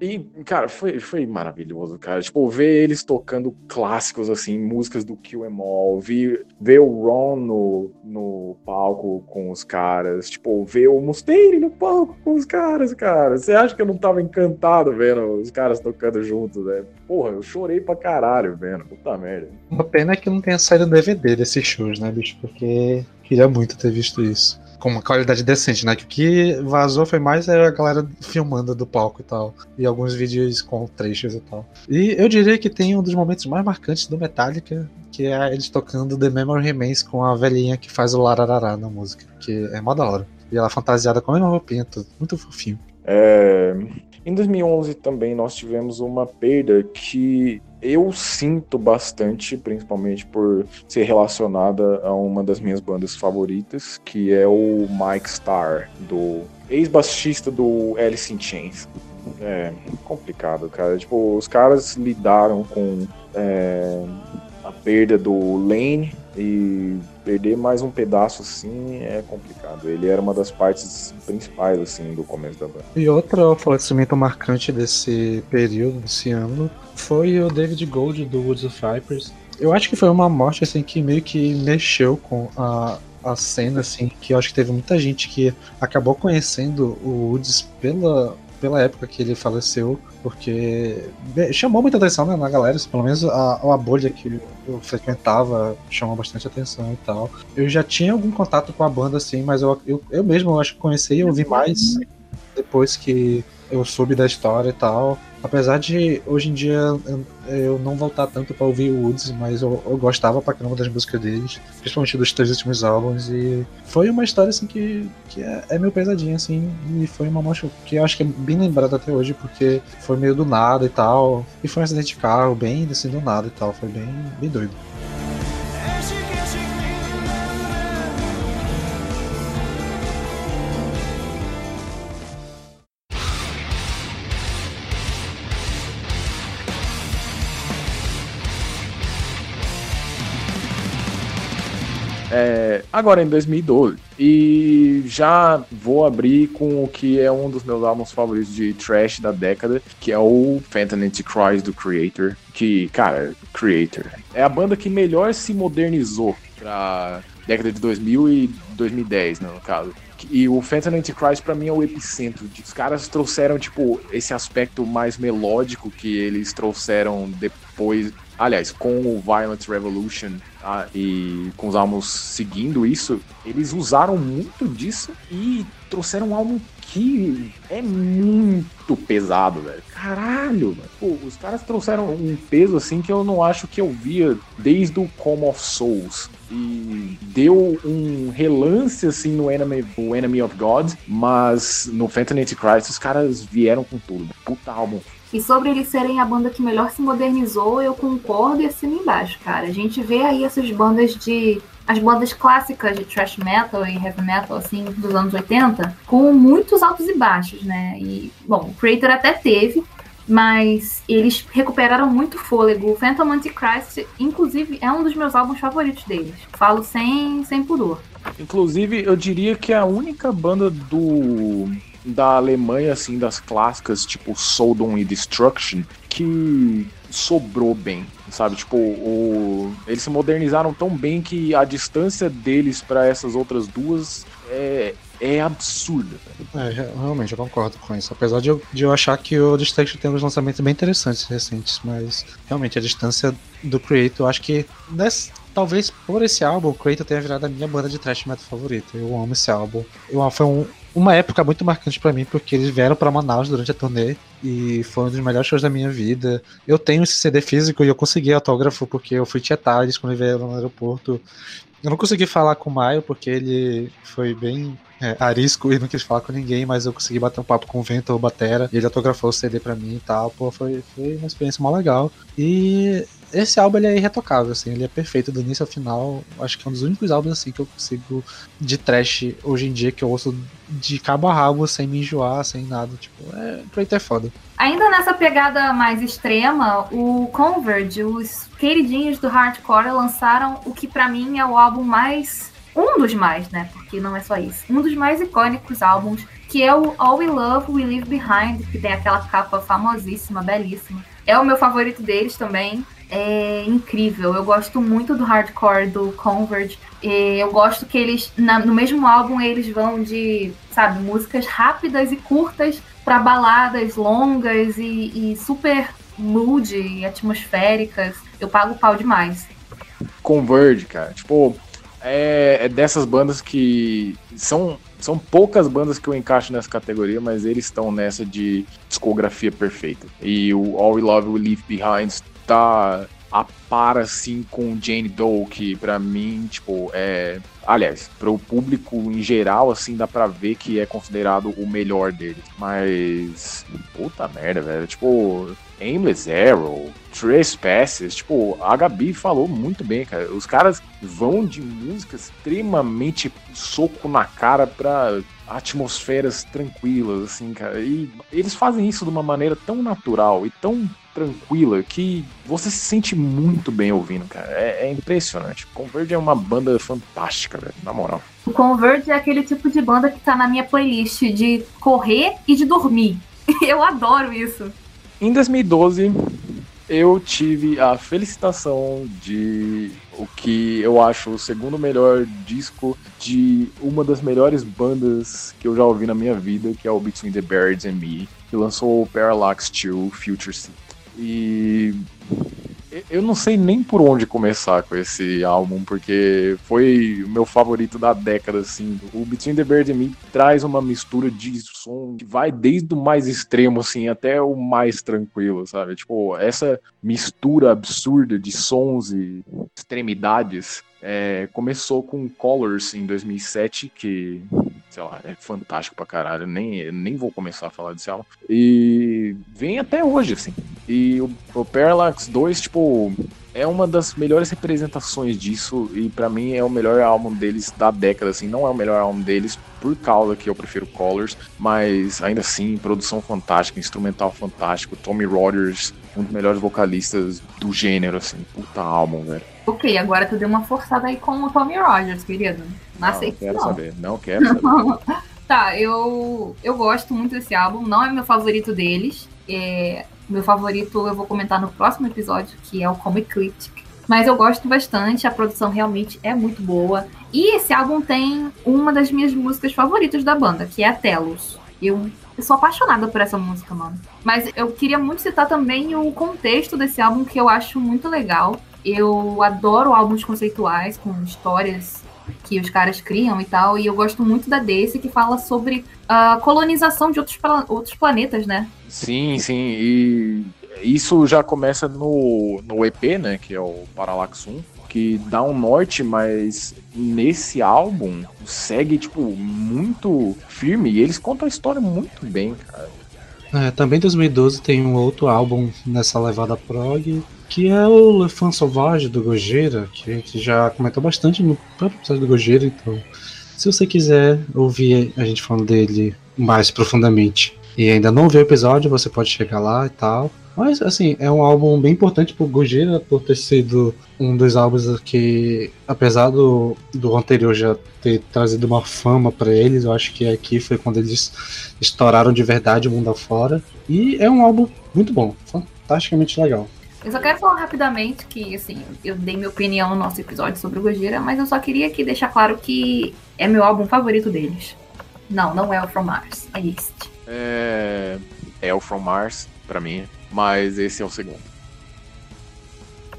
E, cara, foi, foi maravilhoso, cara. Tipo, ver eles tocando clássicos, assim, músicas do Kill Em All, ver, ver o Ron no, no palco com os caras, tipo, ver o Mustaine no palco com os caras, cara. Você acha que eu não tava encantado vendo os caras tocando juntos, né? Porra, eu chorei pra caralho vendo, puta merda. Uma pena é que não tenha saído DVD shows, né, bicho? Porque queria muito ter visto isso com uma qualidade decente, né? Que o que vazou foi mais a galera filmando do palco e tal. E alguns vídeos com trechos e tal. E eu diria que tem um dos momentos mais marcantes do Metallica, que é eles tocando The Memory Remains com a velhinha que faz o lararará na música. Que é mó da hora. E ela fantasiada com a mesma roupinha, tudo. Muito fofinho. É... Em 2011 também nós tivemos uma perda que eu sinto bastante, principalmente por ser relacionada a uma das minhas bandas favoritas, que é o Mike Starr, do ex-baixista do Alice in Chains. É complicado, cara. Tipo, os caras lidaram com é, a perda do Lane e perder mais um pedaço assim é complicado. Ele era uma das partes principais assim do começo da banda. E outro falecimento marcante desse período, desse ano, foi o David Gold do Woods of Vipers. Eu acho que foi uma morte assim que meio que mexeu com a, a cena assim, que eu acho que teve muita gente que acabou conhecendo o Woods pela pela época que ele faleceu, porque chamou muita atenção né, na galera, pelo menos a, a bolha que eu frequentava chamou bastante atenção e tal. Eu já tinha algum contato com a banda, assim, mas eu, eu, eu mesmo eu acho que conheci e ouvi mais depois que eu soube da história e tal. Apesar de hoje em dia eu, não voltar tanto para ouvir o Woods, mas eu, eu, gostava pra caramba das músicas deles, principalmente dos três últimos álbuns. E foi uma história assim que, que é, é meio pesadinha, assim, e foi uma mostra que eu acho que é bem lembrada até hoje, porque foi meio do nada e tal. E foi um acidente de carro, bem assim do nada e tal. Foi bem, bem doido. Agora em 2012. E já vou abrir com o que é um dos meus álbuns favoritos de trash da década, que é o Phantom Antichrist do Creator. Que, cara, Creator é a banda que melhor se modernizou pra década de 2000 e 2010, né, no caso. E o Phantom Antichrist para mim é o epicentro. Os caras trouxeram tipo esse aspecto mais melódico que eles trouxeram depois aliás, com o Violent Revolution tá? e com os álbuns seguindo isso, eles usaram muito disso e trouxeram um álbum que é muito pesado, velho. Caralho, mano. Pô, os caras trouxeram um peso assim que eu não acho que eu via desde o Come of Souls. E deu um relance assim no Enemy, o Enemy of God, mas no Phantom Antichrist os caras vieram com tudo. Puta álbum e sobre eles serem a banda que melhor se modernizou, eu concordo e assino embaixo, cara. A gente vê aí essas bandas de. As bandas clássicas de thrash metal e heavy metal, assim, dos anos 80, com muitos altos e baixos, né? E, bom, o Creator até teve, mas eles recuperaram muito fôlego. O Phantom Antichrist, inclusive, é um dos meus álbuns favoritos deles. Falo sem, sem pudor. Inclusive, eu diria que é a única banda do da Alemanha, assim, das clássicas, tipo Sodom e Destruction, que sobrou bem, sabe? Tipo, o... eles se modernizaram tão bem que a distância deles para essas outras duas é, é absurda. É, realmente, eu concordo com isso. Apesar de eu, de eu achar que o Destruction tem uns lançamentos bem interessantes recentes, mas realmente a distância do Creator, eu acho que nesse, talvez por esse álbum, o Creator tenha virado a minha banda de thrash metal favorita. Eu amo esse álbum. Eu, foi um, uma época muito marcante para mim, porque eles vieram para Manaus durante a turnê e foi um dos melhores shows da minha vida. Eu tenho esse CD físico e eu consegui autógrafo porque eu fui tietar eles quando vieram no aeroporto. Eu não consegui falar com o Maio porque ele foi bem é, arisco e não quis falar com ninguém, mas eu consegui bater um papo com o Vento Batera e ele autografou o CD pra mim e tal. Pô, foi, foi uma experiência mó legal. E esse álbum ele é irretocável, assim, ele é perfeito do início ao final. Acho que é um dos únicos álbuns assim que eu consigo de trash hoje em dia que eu ouço de cabo a rabo sem me enjoar, sem nada. Tipo, é, Preto é foda. Ainda nessa pegada mais extrema, o Converge, os queridinhos do hardcore, lançaram o que para mim é o álbum mais um dos mais, né? Porque não é só isso. Um dos mais icônicos álbuns, que é o All We Love, We Leave Behind, que tem aquela capa famosíssima, belíssima. É o meu favorito deles também é incrível. Eu gosto muito do hardcore do Converge. Eu gosto que eles, na, no mesmo álbum, eles vão de, sabe, músicas rápidas e curtas para baladas longas e, e super mood e atmosféricas. Eu pago pau demais. Converge, cara. Tipo, é, é dessas bandas que são são poucas bandas que eu encaixo nessa categoria, mas eles estão nessa de discografia perfeita. E o All We Love We Leave Behind tá a par assim com Jane Doe, que para mim, tipo, é. Aliás, para o público em geral, assim, dá pra ver que é considerado o melhor dele. Mas. Puta merda, velho. Tipo, Aimless Arrow, Trespasses, tipo, a Gabi falou muito bem, cara. Os caras vão de música extremamente soco na cara pra atmosferas tranquilas, assim, cara. E eles fazem isso de uma maneira tão natural e tão tranquila que você se sente muito bem ouvindo, cara. É, é impressionante. Converge é uma banda fantástica, velho, na moral. O Converge é aquele tipo de banda que tá na minha playlist de correr e de dormir. Eu adoro isso. Em 2012, eu tive a felicitação de o que eu acho o segundo melhor disco de uma das melhores bandas que eu já ouvi na minha vida, que é o Between the Birds and Me, que lançou o Parallax 2 Future Seat. E eu não sei nem por onde começar com esse álbum, porque foi o meu favorito da década, assim. O Between the Bird and Me traz uma mistura de som que vai desde o mais extremo, assim, até o mais tranquilo, sabe? Tipo, essa mistura absurda de sons e extremidades é, começou com Colors em 2007, que sei lá, é fantástico pra caralho. Nem, nem vou começar a falar desse álbum. E vem até hoje, assim. E o, o Parallax 2, tipo, é uma das melhores representações disso. E para mim é o melhor álbum deles da década, assim. Não é o melhor álbum deles por causa que eu prefiro Colors, mas ainda assim, produção fantástica, instrumental fantástico. Tommy Rogers, um dos melhores vocalistas do gênero, assim. Puta álbum, velho. Ok, agora tu deu uma forçada aí com o Tommy Rogers, querido. Não, não aceito quero não. saber, não quero saber. tá, eu, eu gosto muito desse álbum, não é meu favorito deles. É, meu favorito eu vou comentar no próximo episódio, que é o Comic Critic. Mas eu gosto bastante, a produção realmente é muito boa. E esse álbum tem uma das minhas músicas favoritas da banda, que é a Telos. Eu, eu sou apaixonada por essa música, mano. Mas eu queria muito citar também o contexto desse álbum, que eu acho muito legal. Eu adoro álbuns conceituais com histórias que os caras criam e tal, e eu gosto muito da desse que fala sobre a colonização de outros, outros planetas, né? Sim, sim, e isso já começa no, no EP, né, que é o Parallax 1, que dá um norte, mas nesse álbum segue, tipo, muito firme, e eles contam a história muito bem, cara. É, também em 2012 tem um outro álbum nessa levada prog, que é o Le Fan Sauvage do Gojira, que a gente já comentou bastante no próprio episódio do Gojira, então se você quiser ouvir a gente falando dele mais profundamente e ainda não viu o episódio, você pode chegar lá e tal. Mas, assim, é um álbum bem importante pro Gojira, por ter sido um dos álbuns que, apesar do, do anterior já ter trazido uma fama para eles, eu acho que aqui foi quando eles estouraram de verdade o mundo afora. E é um álbum muito bom, fantasticamente legal. Eu só quero falar rapidamente que, assim, eu dei minha opinião no nosso episódio sobre o Gojira, mas eu só queria aqui deixar claro que é meu álbum favorito deles. Não, não é o From Mars, é este. É. É o From Mars, pra mim, mas esse é o segundo.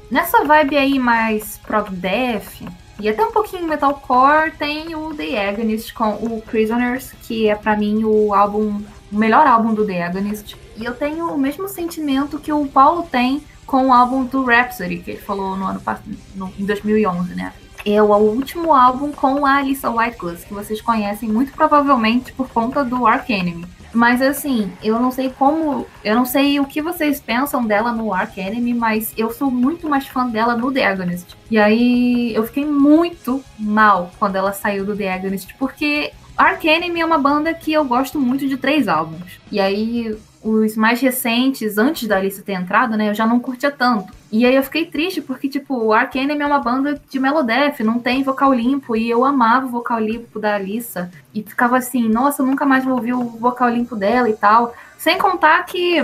Nessa vibe aí mais prog death, e até um pouquinho metalcore, tem o The Agonist com o Prisoners, que é para mim o álbum, o melhor álbum do The Agonist. E eu tenho o mesmo sentimento que o Paulo tem com o álbum do Rhapsody, que ele falou no ano no, em 2011, né? É o último álbum com a Alissa Whitecliffe, que vocês conhecem muito provavelmente por conta do Ark. Mas assim, eu não sei como. Eu não sei o que vocês pensam dela no Ark Enemy, mas eu sou muito mais fã dela no The Agonist. E aí eu fiquei muito mal quando ela saiu do The Agonist, porque Ark Enemy é uma banda que eu gosto muito de três álbuns. E aí os mais recentes, antes da Alice ter entrado, né, eu já não curtia tanto. E aí eu fiquei triste porque, tipo, o Ark Enemy é uma banda de Melodef, não tem vocal limpo, e eu amava o vocal limpo da Alissa. E ficava assim, nossa, eu nunca mais vou ouvir o vocal limpo dela e tal. Sem contar que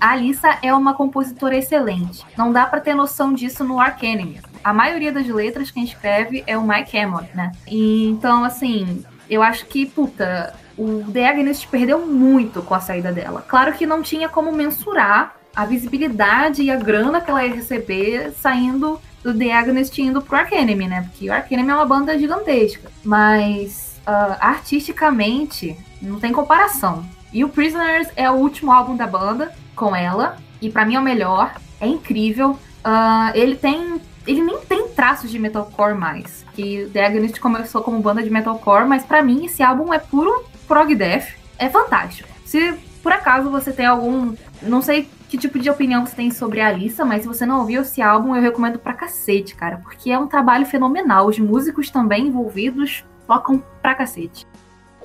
a Alissa é uma compositora excelente. Não dá para ter noção disso no Ark Enemy. A maioria das letras quem escreve é o Mike Hammond, né? E, então, assim, eu acho que, puta, o Agonist perdeu muito com a saída dela. Claro que não tinha como mensurar a visibilidade e a grana que ela ia receber saindo do The Agonist indo pro Ark Enemy, né? Porque o Ark Enemy é uma banda gigantesca. Mas uh, artisticamente não tem comparação. E o Prisoners é o último álbum da banda com ela. E para mim é o melhor. É incrível. Uh, ele tem. Ele nem tem traços de metalcore mais. Que The Agonist começou como banda de metalcore, mas para mim esse álbum é puro prog death. É fantástico. Se por acaso você tem algum. Não sei que tipo de opinião você tem sobre a Alissa, mas se você não ouviu esse álbum, eu recomendo pra cacete, cara. Porque é um trabalho fenomenal. Os músicos também envolvidos tocam pra cacete.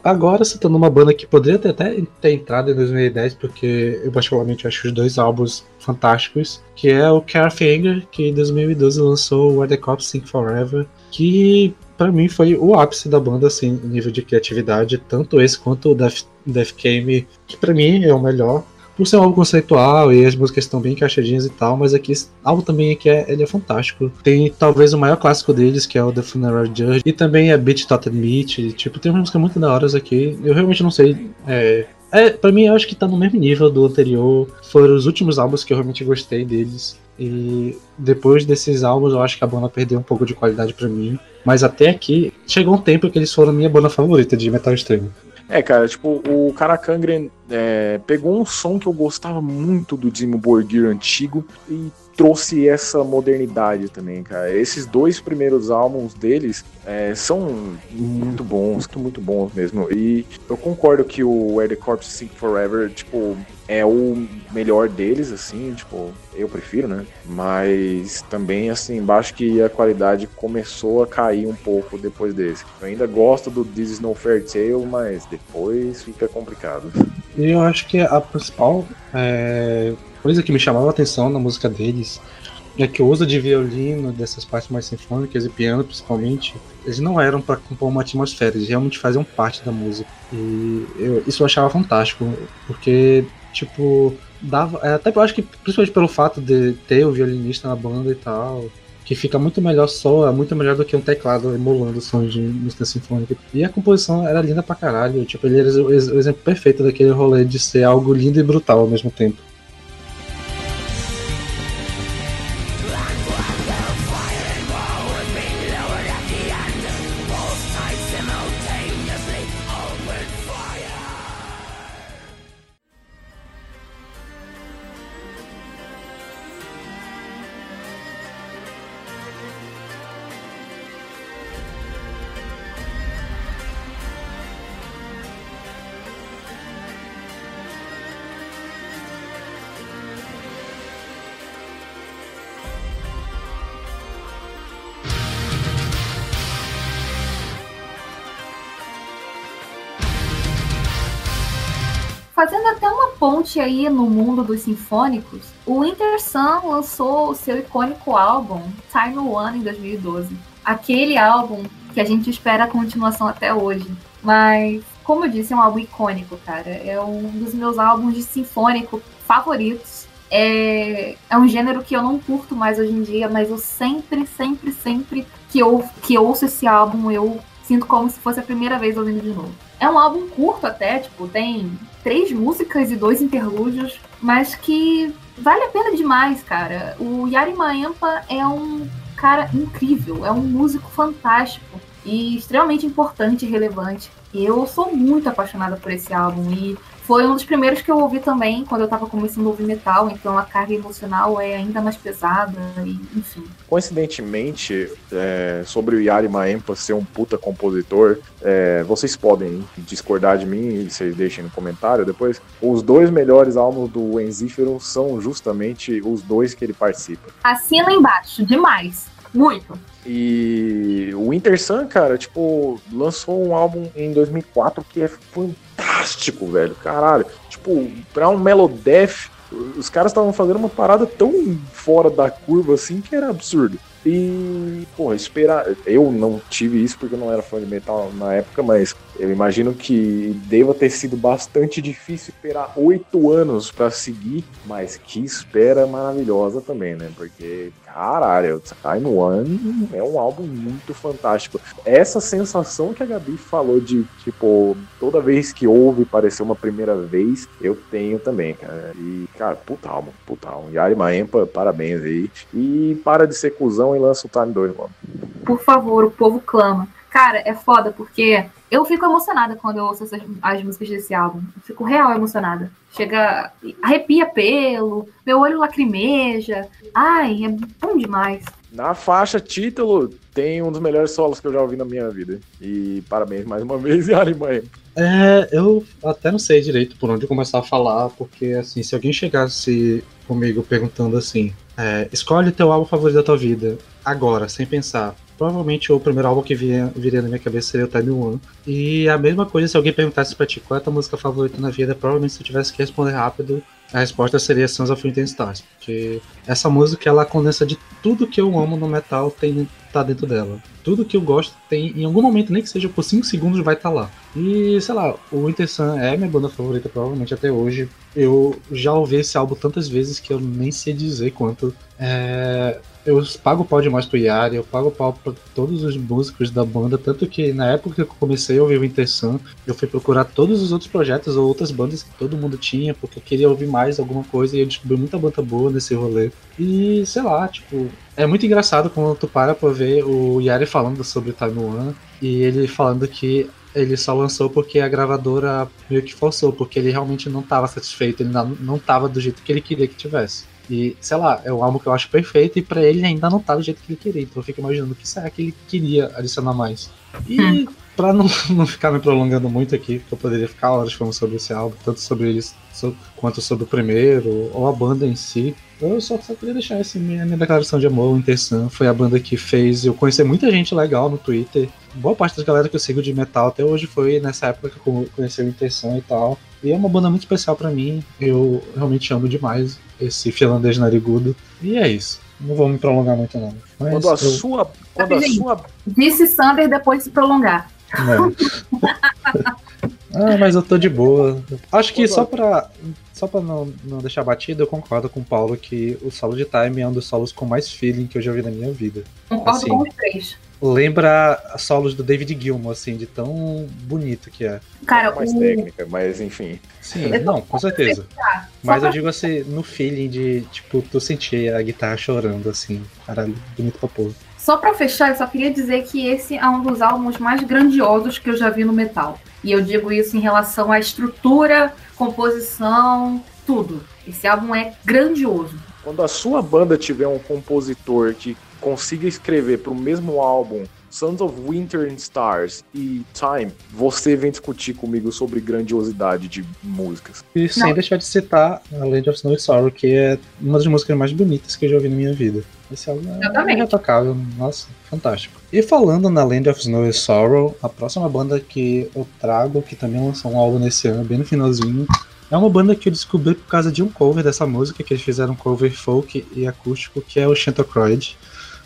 Agora você tá numa banda que poderia ter até ter entrado em 2010, porque eu particularmente acho os dois álbuns fantásticos, que é o Carfinger, que em 2012 lançou Where the Cops Sing Forever, que para mim foi o ápice da banda, assim, nível de criatividade, tanto esse quanto o Death, Death Game, que para mim é o melhor. por ser um álbum conceitual e as músicas estão bem encaixadinhas e tal, mas aqui esse álbum também aqui é, ele é fantástico. Tem talvez o maior clássico deles, que é o The Funeral Judge, e também é Beat Totten Meat, tipo, tem uma música muito da hora aqui. Eu realmente não sei. É, é, pra mim, eu acho que tá no mesmo nível do anterior. Foram os últimos álbuns que eu realmente gostei deles. E depois desses álbuns, eu acho que a banda perdeu um pouco de qualidade para mim. Mas até aqui, chegou um tempo que eles foram minha banda favorita de metal extremo. É, cara, tipo, o Karakangren é, pegou um som que eu gostava muito do Dimo Borgir antigo e trouxe essa modernidade também, cara. Esses dois primeiros álbuns deles é, são muito bons, muito bons mesmo. E eu concordo que o Where the Corpse Sing Forever, tipo, é o melhor deles, assim, tipo, eu prefiro, né? Mas também, assim, acho que a qualidade começou a cair um pouco depois desse. Eu ainda gosto do This Is No Fair Tale, mas depois fica complicado. Eu acho que a principal é, coisa que me chamava a atenção na música deles é que o uso de violino, dessas partes mais sinfônicas e piano principalmente, eles não eram para compor uma atmosfera, eles realmente faziam parte da música. E eu, isso eu achava fantástico, porque, tipo, dava. É, até eu acho que, principalmente pelo fato de ter o violinista na banda e tal, que fica muito melhor só, é muito melhor do que um teclado emulando sons de música sinfônica. E a composição era linda pra caralho, tipo, ele era o, o exemplo perfeito daquele rolê de ser algo lindo e brutal ao mesmo tempo. Aí no mundo dos sinfônicos, o Winter Sun lançou o seu icônico álbum Time One em 2012. Aquele álbum que a gente espera a continuação até hoje. Mas, como eu disse, é um álbum icônico, cara. É um dos meus álbuns de sinfônico favoritos. É, é um gênero que eu não curto mais hoje em dia, mas eu sempre, sempre, sempre que eu, que ouço esse álbum, eu sinto como se fosse a primeira vez ouvindo de novo. É um álbum curto até, tipo, tem três músicas e dois interlúdios, mas que vale a pena demais, cara. O Yari Maempa é um cara incrível, é um músico fantástico e extremamente importante e relevante. E eu sou muito apaixonada por esse álbum e foi um dos primeiros que eu ouvi também quando eu tava começando a ouvir metal, então a carga emocional é ainda mais pesada, e, enfim. Coincidentemente, é, sobre o Yari Maempa ser um puta compositor, é, vocês podem discordar de mim, vocês deixem no comentário depois. Os dois melhores álbuns do Enzífero são justamente os dois que ele participa. Assina embaixo, demais. Muito. E o Winter Sun, cara, tipo, lançou um álbum em 2004 que é fantástico, velho. Caralho. Tipo, pra um Melodeath, os caras estavam fazendo uma parada tão fora da curva assim que era absurdo. E, pô, esperar. Eu não tive isso porque eu não era fã de metal na época, mas eu imagino que deva ter sido bastante difícil esperar oito anos para seguir, mas que espera maravilhosa também, né? Porque, caralho, Time One é um álbum muito fantástico. Essa sensação que a Gabi falou de, tipo, toda vez que ouve parecer uma primeira vez, eu tenho também, cara. E, cara, puta álbum, puta álbum. Yari Maempa, parabéns aí. E para de ser cuzão e lança o Time 2, mano. Por favor, o povo clama. Cara, é foda porque eu fico emocionada quando eu ouço essas, as músicas desse álbum. Eu fico real emocionada. Chega, arrepia pelo, meu olho lacrimeja. Ai, é bom demais. Na faixa título, tem um dos melhores solos que eu já ouvi na minha vida. E parabéns mais uma vez, Yari Mãe. É, eu até não sei direito por onde começar a falar, porque assim, se alguém chegasse comigo perguntando assim, é, escolhe teu álbum favorito da tua vida, agora, sem pensar. Provavelmente o primeiro álbum que viria, viria na minha cabeça seria o Time One. E a mesma coisa se alguém perguntasse pra ti qual é a tua música favorita na vida, provavelmente se eu tivesse que responder rápido, a resposta seria Sons of Winter Stars. Porque essa música ela condensa de tudo que eu amo no metal, tem tá dentro dela. Tudo que eu gosto tem, em algum momento, nem que seja por 5 segundos, vai estar tá lá. E, sei lá, o Winter Sun é minha banda favorita, provavelmente até hoje. Eu já ouvi esse álbum tantas vezes que eu nem sei dizer quanto. É, eu pago pau demais pro Yari, eu pago pau pra todos os músicos da banda, tanto que na época que eu comecei a ouvir o Intersun, eu fui procurar todos os outros projetos ou outras bandas que todo mundo tinha, porque eu queria ouvir mais alguma coisa e eu descobri muita banda boa nesse rolê. E sei lá, tipo, é muito engraçado quando tu para pra ver o Yari falando sobre Taiwan e ele falando que ele só lançou porque a gravadora meio que forçou, porque ele realmente não estava satisfeito, ele não estava do jeito que ele queria que tivesse. E, sei lá, é um álbum que eu acho perfeito e para ele ainda não tá do jeito que ele queria. Então eu fico imaginando o que será que ele queria adicionar mais. E hum. pra não, não ficar me prolongando muito aqui, porque eu poderia ficar horas falando sobre esse álbum, tanto sobre eles quanto sobre o primeiro, ou a banda em si. Eu só, só queria deixar essa minha, minha declaração de amor, o Intersun. Foi a banda que fez eu conhecer muita gente legal no Twitter. Boa parte da galera que eu sigo de metal até hoje foi nessa época que eu conheci o Intersun e tal. E é uma banda muito especial para mim. Eu realmente amo demais esse finlandês narigudo. E é isso. Não vou me prolongar muito, não. Mas quando a eu... sua. Quando a sua... Disse Sander depois de se prolongar. É. ah, mas eu tô de boa. Acho que só pra. Só pra não, não deixar batido, eu concordo com o Paulo que o solo de Time é um dos solos com mais feeling que eu já vi na minha vida. Concordo assim, com os três lembra solos do David Gilmour, assim, de tão bonito que é. Cara, mais o... técnica, mas enfim. Sim, não, com certeza. Mas eu digo assim, no feeling de, tipo, tu sentia a guitarra chorando, assim, caralho, bonito pra porra. Só pra fechar, eu só queria dizer que esse é um dos álbuns mais grandiosos que eu já vi no metal. E eu digo isso em relação à estrutura, composição, tudo. Esse álbum é grandioso. Quando a sua banda tiver um compositor que consiga escrever para o mesmo álbum Sons of Winter and Stars e Time, você vem discutir comigo sobre grandiosidade de músicas. E sem Não. deixar de citar a Land of Snow and Sorrow, que é uma das músicas mais bonitas que eu já ouvi na minha vida. Esse álbum é irretocável, nossa, fantástico. E falando na Land of Snow and Sorrow, a próxima banda que eu trago, que também lançou um álbum nesse ano, bem no finalzinho, é uma banda que eu descobri por causa de um cover dessa música, que eles fizeram um cover folk e acústico, que é o Chantocroid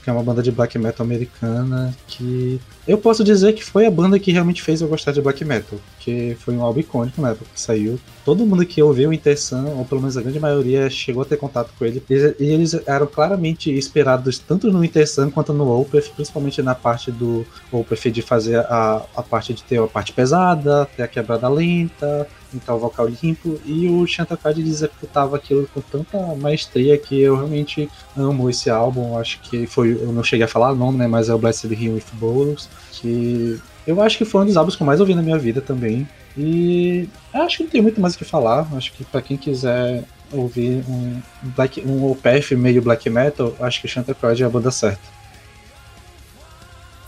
que é uma banda de black metal americana que eu posso dizer que foi a banda que realmente fez eu gostar de black metal, que foi um álbum icônico na época que saiu. Todo mundo que ouviu o Intersun, ou pelo menos a grande maioria, chegou a ter contato com ele. E eles eram claramente esperados tanto no Intersun quanto no Opeth, principalmente na parte do Opeth de fazer a, a parte de ter a parte pesada, ter a quebrada lenta, então o vocal limpo, e o Chantakad executava aquilo com tanta maestria que eu realmente amo esse álbum. Acho que foi, eu não cheguei a falar o nome, né, mas é o Blessed Him with Bolos, que eu acho que foi um dos álbuns que eu mais ouvi na minha vida também. E acho que não tem muito mais o que falar. Acho que para quem quiser ouvir um black, um OPF meio black metal, acho que Chantakad é a banda certa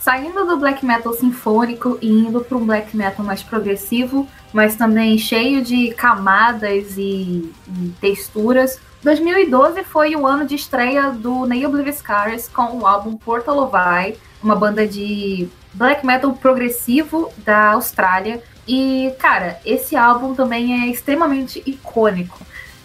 saindo do black metal sinfônico e indo para um black metal mais progressivo, mas também cheio de camadas e, e texturas. 2012 foi o ano de estreia do Neil Scars com o álbum Portal of Eye, uma banda de black metal progressivo da Austrália. E, cara, esse álbum também é extremamente icônico.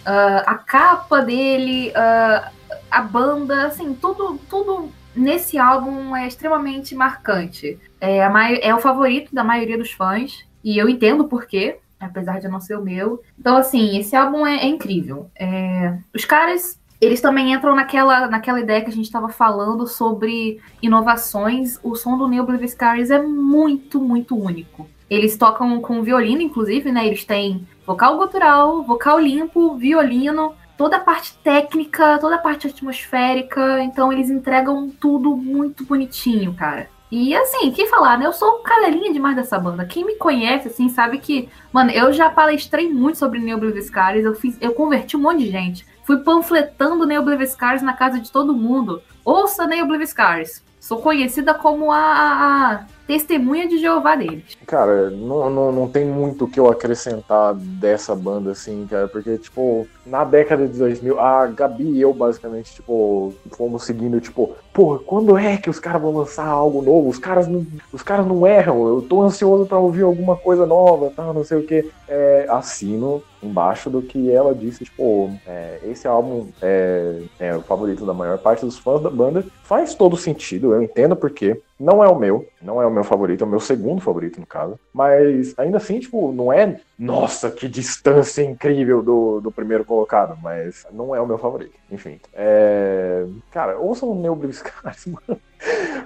Uh, a capa dele, uh, a banda, assim, tudo, tudo nesse álbum é extremamente marcante. É, é o favorito da maioria dos fãs, e eu entendo por quê, apesar de não ser o meu. Então, assim, esse álbum é, é incrível. É, os caras, eles também entram naquela, naquela ideia que a gente estava falando sobre inovações. O som do Neil Blitzcaris é muito, muito único. Eles tocam com violino, inclusive, né? Eles têm vocal gutural, vocal limpo, violino, toda a parte técnica, toda a parte atmosférica. Então eles entregam tudo muito bonitinho, cara. E assim, que falar, né? Eu sou cadelinha demais dessa banda. Quem me conhece, assim, sabe que, mano, eu já palestrei muito sobre Neo Blitzcaris, eu fiz, eu converti um monte de gente. Fui panfletando Neo Blitzcaris na casa de todo mundo. Ouça Neo Blitzcaris. Sou conhecida como a, a, testemunha de Jeová deles. Cara, não, não, não tem muito o que eu acrescentar dessa banda, assim, cara, porque, tipo, na década de 2000, a Gabi e eu, basicamente, tipo, fomos seguindo, tipo, pô, quando é que os caras vão lançar algo novo? Os caras não, os caras não erram, eu tô ansioso para ouvir alguma coisa nova, tá, não sei o que. É, assino embaixo do que ela disse, tipo, é, esse álbum é, é, o favorito da maior parte dos fãs da banda. Faz todo sentido, eu entendo porque. Não é o meu, não é o meu favorito, é o meu segundo favorito, no caso. Mas ainda assim, tipo, não é, nossa, que distância incrível do, do primeiro colocado, mas não é o meu favorito. Enfim. É... Cara, ouçam o Neil Blitzkart, mano.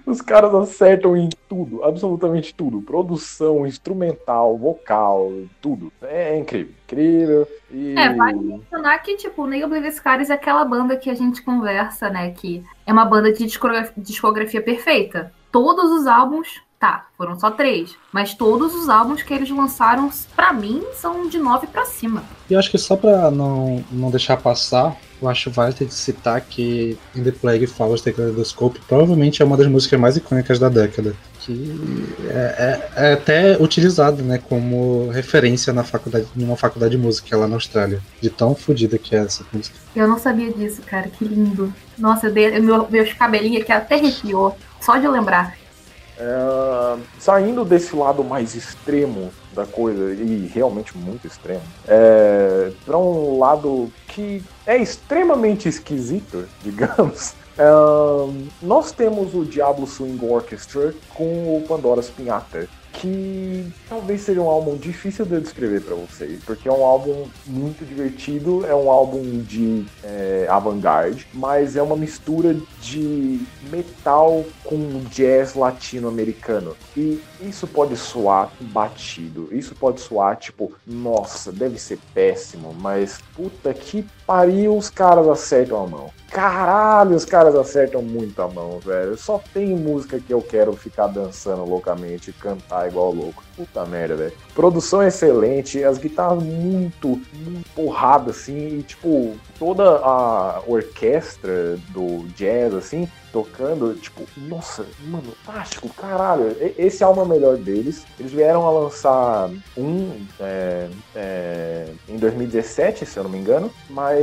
Os caras acertam em tudo, absolutamente tudo. Produção, instrumental, vocal, tudo. É incrível, incrível. E... É, vale mencionar que, tipo, o Neil Blitzkart é aquela banda que a gente conversa, né? Que é uma banda de discografia, discografia perfeita. Todos os álbuns Tá, foram só três. Mas todos os álbuns que eles lançaram, para mim, são de nove para cima. E eu acho que só pra não, não deixar passar, eu acho válido de citar que In The Plague Flowers The Kaleidoscope provavelmente é uma das músicas mais icônicas da década. Que é, é, é até utilizada né, como referência na faculdade, numa faculdade de música lá na Austrália. De tão fodida que é essa música. Eu não sabia disso, cara. Que lindo. Nossa, eu dei, meu, meus cabelinhos aqui até arrepiou. Só de lembrar. É, saindo desse lado mais extremo da coisa, e realmente muito extremo, é, para um lado que é extremamente esquisito, digamos, é, nós temos o Diablo Swing Orchestra com o Pandora's Pinata que talvez seja um álbum difícil de eu descrever para vocês, porque é um álbum muito divertido, é um álbum de é, avant-garde, mas é uma mistura de metal com jazz latino-americano. E isso pode soar batido, isso pode soar tipo, nossa, deve ser péssimo, mas puta que pariu, os caras acertam a mão. Caralho, os caras acertam muito a mão, velho. Só tem música que eu quero ficar dançando loucamente, cantar igual louco. Puta merda, velho. Produção excelente, as guitarras muito, muito porrada, assim, e tipo, toda a orquestra do jazz, assim, tocando, tipo, nossa, mano, fantástico, caralho. Esse álbum é o melhor deles. Eles vieram a lançar um é, é, em 2017, se eu não me engano, mas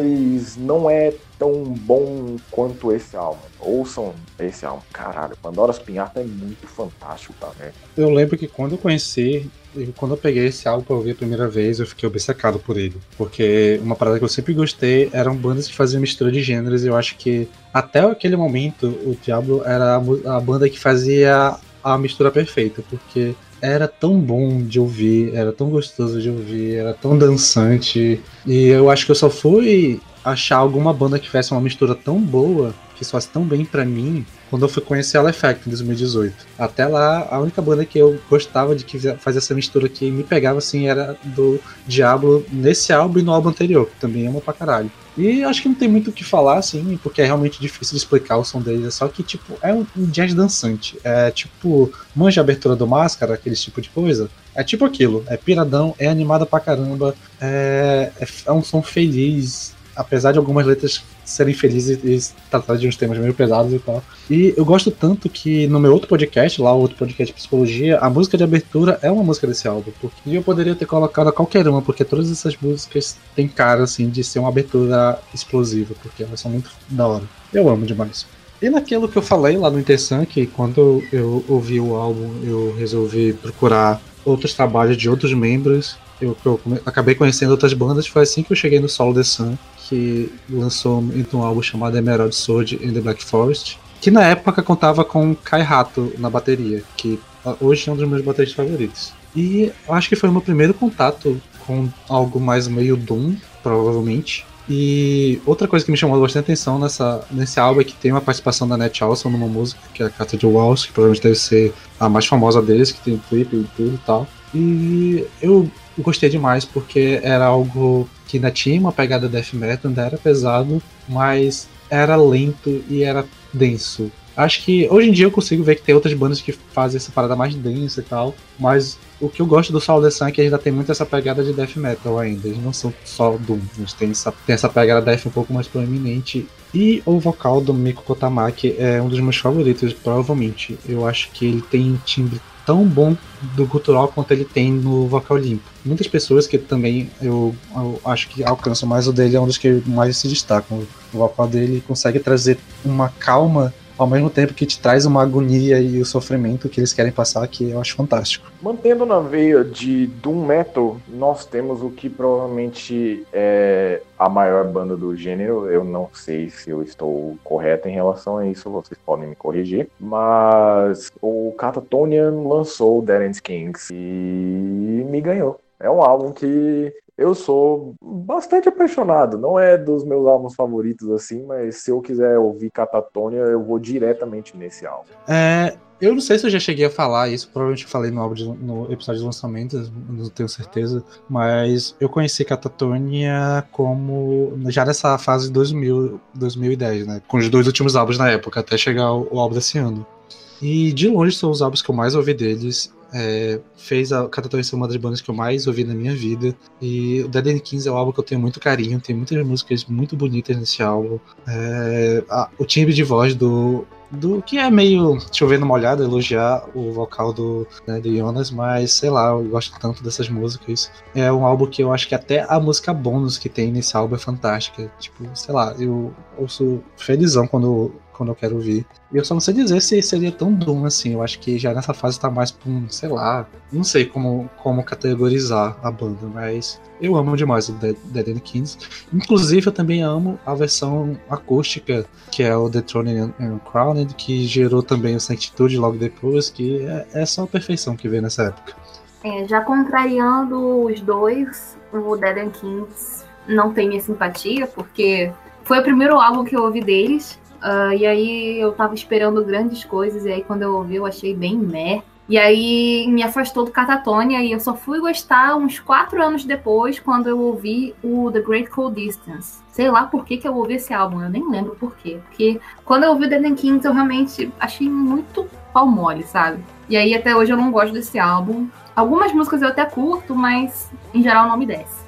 não é tão bom quanto esse álbum. Ouçam esse álbum. Caralho, Pandora's Pinhata é muito fantástico, tá, né? Eu lembro que quando eu conheci, quando eu peguei esse álbum pra ouvir a primeira vez, eu fiquei obcecado por ele. Porque uma parada que eu sempre gostei eram bandas que faziam mistura de gêneros, e eu acho que até aquele momento o Diablo era a banda que fazia a mistura perfeita, porque era tão bom de ouvir, era tão gostoso de ouvir, era tão dançante. E eu acho que eu só fui achar alguma banda que fizesse uma mistura tão boa, que soasse tão bem para mim, quando eu fui conhecer a Effect em 2018. Até lá, a única banda que eu gostava de que fazia essa mistura que me pegava assim era do Diablo nesse álbum e no álbum anterior, que também ama pra caralho. E acho que não tem muito o que falar, assim, porque é realmente difícil de explicar o som deles. É só que, tipo, é um jazz dançante. É tipo, manja a abertura do máscara, aquele tipo de coisa. É tipo aquilo. É piradão, é animada pra caramba. É, é, é um som feliz, apesar de algumas letras serem felizes e tratar de uns temas meio pesados e tal. E eu gosto tanto que no meu outro podcast, lá o outro podcast de psicologia, a música de abertura é uma música desse álbum, porque eu poderia ter colocado qualquer uma, porque todas essas músicas têm cara assim de ser uma abertura explosiva, porque elas são muito da hora. Eu amo demais. E naquilo que eu falei lá no Intersan, que quando eu ouvi o álbum, eu resolvi procurar outros trabalhos de outros membros eu, eu, acabei conhecendo outras bandas, foi assim que eu cheguei no Solo The Sun, que lançou um álbum chamado Emerald Sword in the Black Forest, que na época contava com Kai Hato na bateria, que hoje é um dos meus bateristas favoritos. E acho que foi o meu primeiro contato com algo mais meio Doom, provavelmente. E outra coisa que me chamou bastante atenção nessa, nesse álbum é que tem uma participação da Net Olson numa música, que é a Carta de Walls, que provavelmente deve ser a mais famosa deles, que tem clipe e tudo e tal. E eu gostei demais porque era algo que ainda tinha uma pegada death metal, ainda era pesado, mas era lento e era denso. Acho que hoje em dia eu consigo ver que tem outras bandas que fazem essa parada mais densa e tal, mas o que eu gosto do Soul the Sun é que ainda tem muito essa pegada de death metal ainda. Eles não são só Doom, eles têm essa, tem essa pegada death um pouco mais proeminente. E o vocal do Miko Kotamaki é um dos meus favoritos, provavelmente. Eu acho que ele tem um timbre tão bom do gutural quanto ele tem no vocal limpo. Muitas pessoas que também eu, eu, acho que alcançam mais o dele é um dos que mais se destacam. O vocal dele consegue trazer uma calma ao mesmo tempo que te traz uma agonia e o sofrimento que eles querem passar, que eu acho fantástico. Mantendo na veia de Doom Metal, nós temos o que provavelmente é a maior banda do gênero. Eu não sei se eu estou correto em relação a isso, vocês podem me corrigir. Mas o Catatonian lançou Dead End Kings e me ganhou. É um álbum que eu sou bastante apaixonado. Não é dos meus álbuns favoritos assim, mas se eu quiser ouvir Catatonia, eu vou diretamente nesse álbum. É, eu não sei se eu já cheguei a falar isso, provavelmente falei no, álbum de, no episódio de lançamento, não tenho certeza, mas eu conheci Catatonia como já nessa fase de 2000, 2010, né? Com os dois últimos álbuns na época, até chegar o, o álbum desse ano. E de longe são os álbuns que eu mais ouvi deles. É, fez a Catatonia ser uma das bandas que eu mais ouvi na minha vida. E o Dead End Kings é um álbum que eu tenho muito carinho, tem muitas músicas muito bonitas nesse álbum. É, a, o timbre de voz do, do que é meio chovendo molhado elogiar o vocal do, né, do Jonas, mas sei lá, eu gosto tanto dessas músicas. É um álbum que eu acho que até a música bônus que tem nesse álbum é fantástica. Tipo, sei lá, eu ouço felizão quando quando eu quero ouvir. E eu só não sei dizer se seria tão Doom assim. Eu acho que já nessa fase tá mais pra um, sei lá, não sei como, como categorizar a banda, mas eu amo demais o Dead, Dead End Kings. Inclusive, eu também amo a versão acústica, que é o The Throne and Crowned, que gerou também o Sanctitude logo depois, que é, é só a perfeição que veio nessa época. É, já contrariando os dois, o Dead End Kings não tem minha simpatia, porque foi o primeiro álbum que eu ouvi deles. Uh, e aí eu tava esperando grandes coisas, e aí quando eu ouvi eu achei bem meh. E aí me afastou do Catatônia e eu só fui gostar uns quatro anos depois, quando eu ouvi o The Great Cold Distance. Sei lá por que, que eu ouvi esse álbum, eu nem lembro por quê. Porque quando eu ouvi o The Kings eu realmente achei muito pau mole, sabe? E aí até hoje eu não gosto desse álbum. Algumas músicas eu até curto, mas em geral não me desce.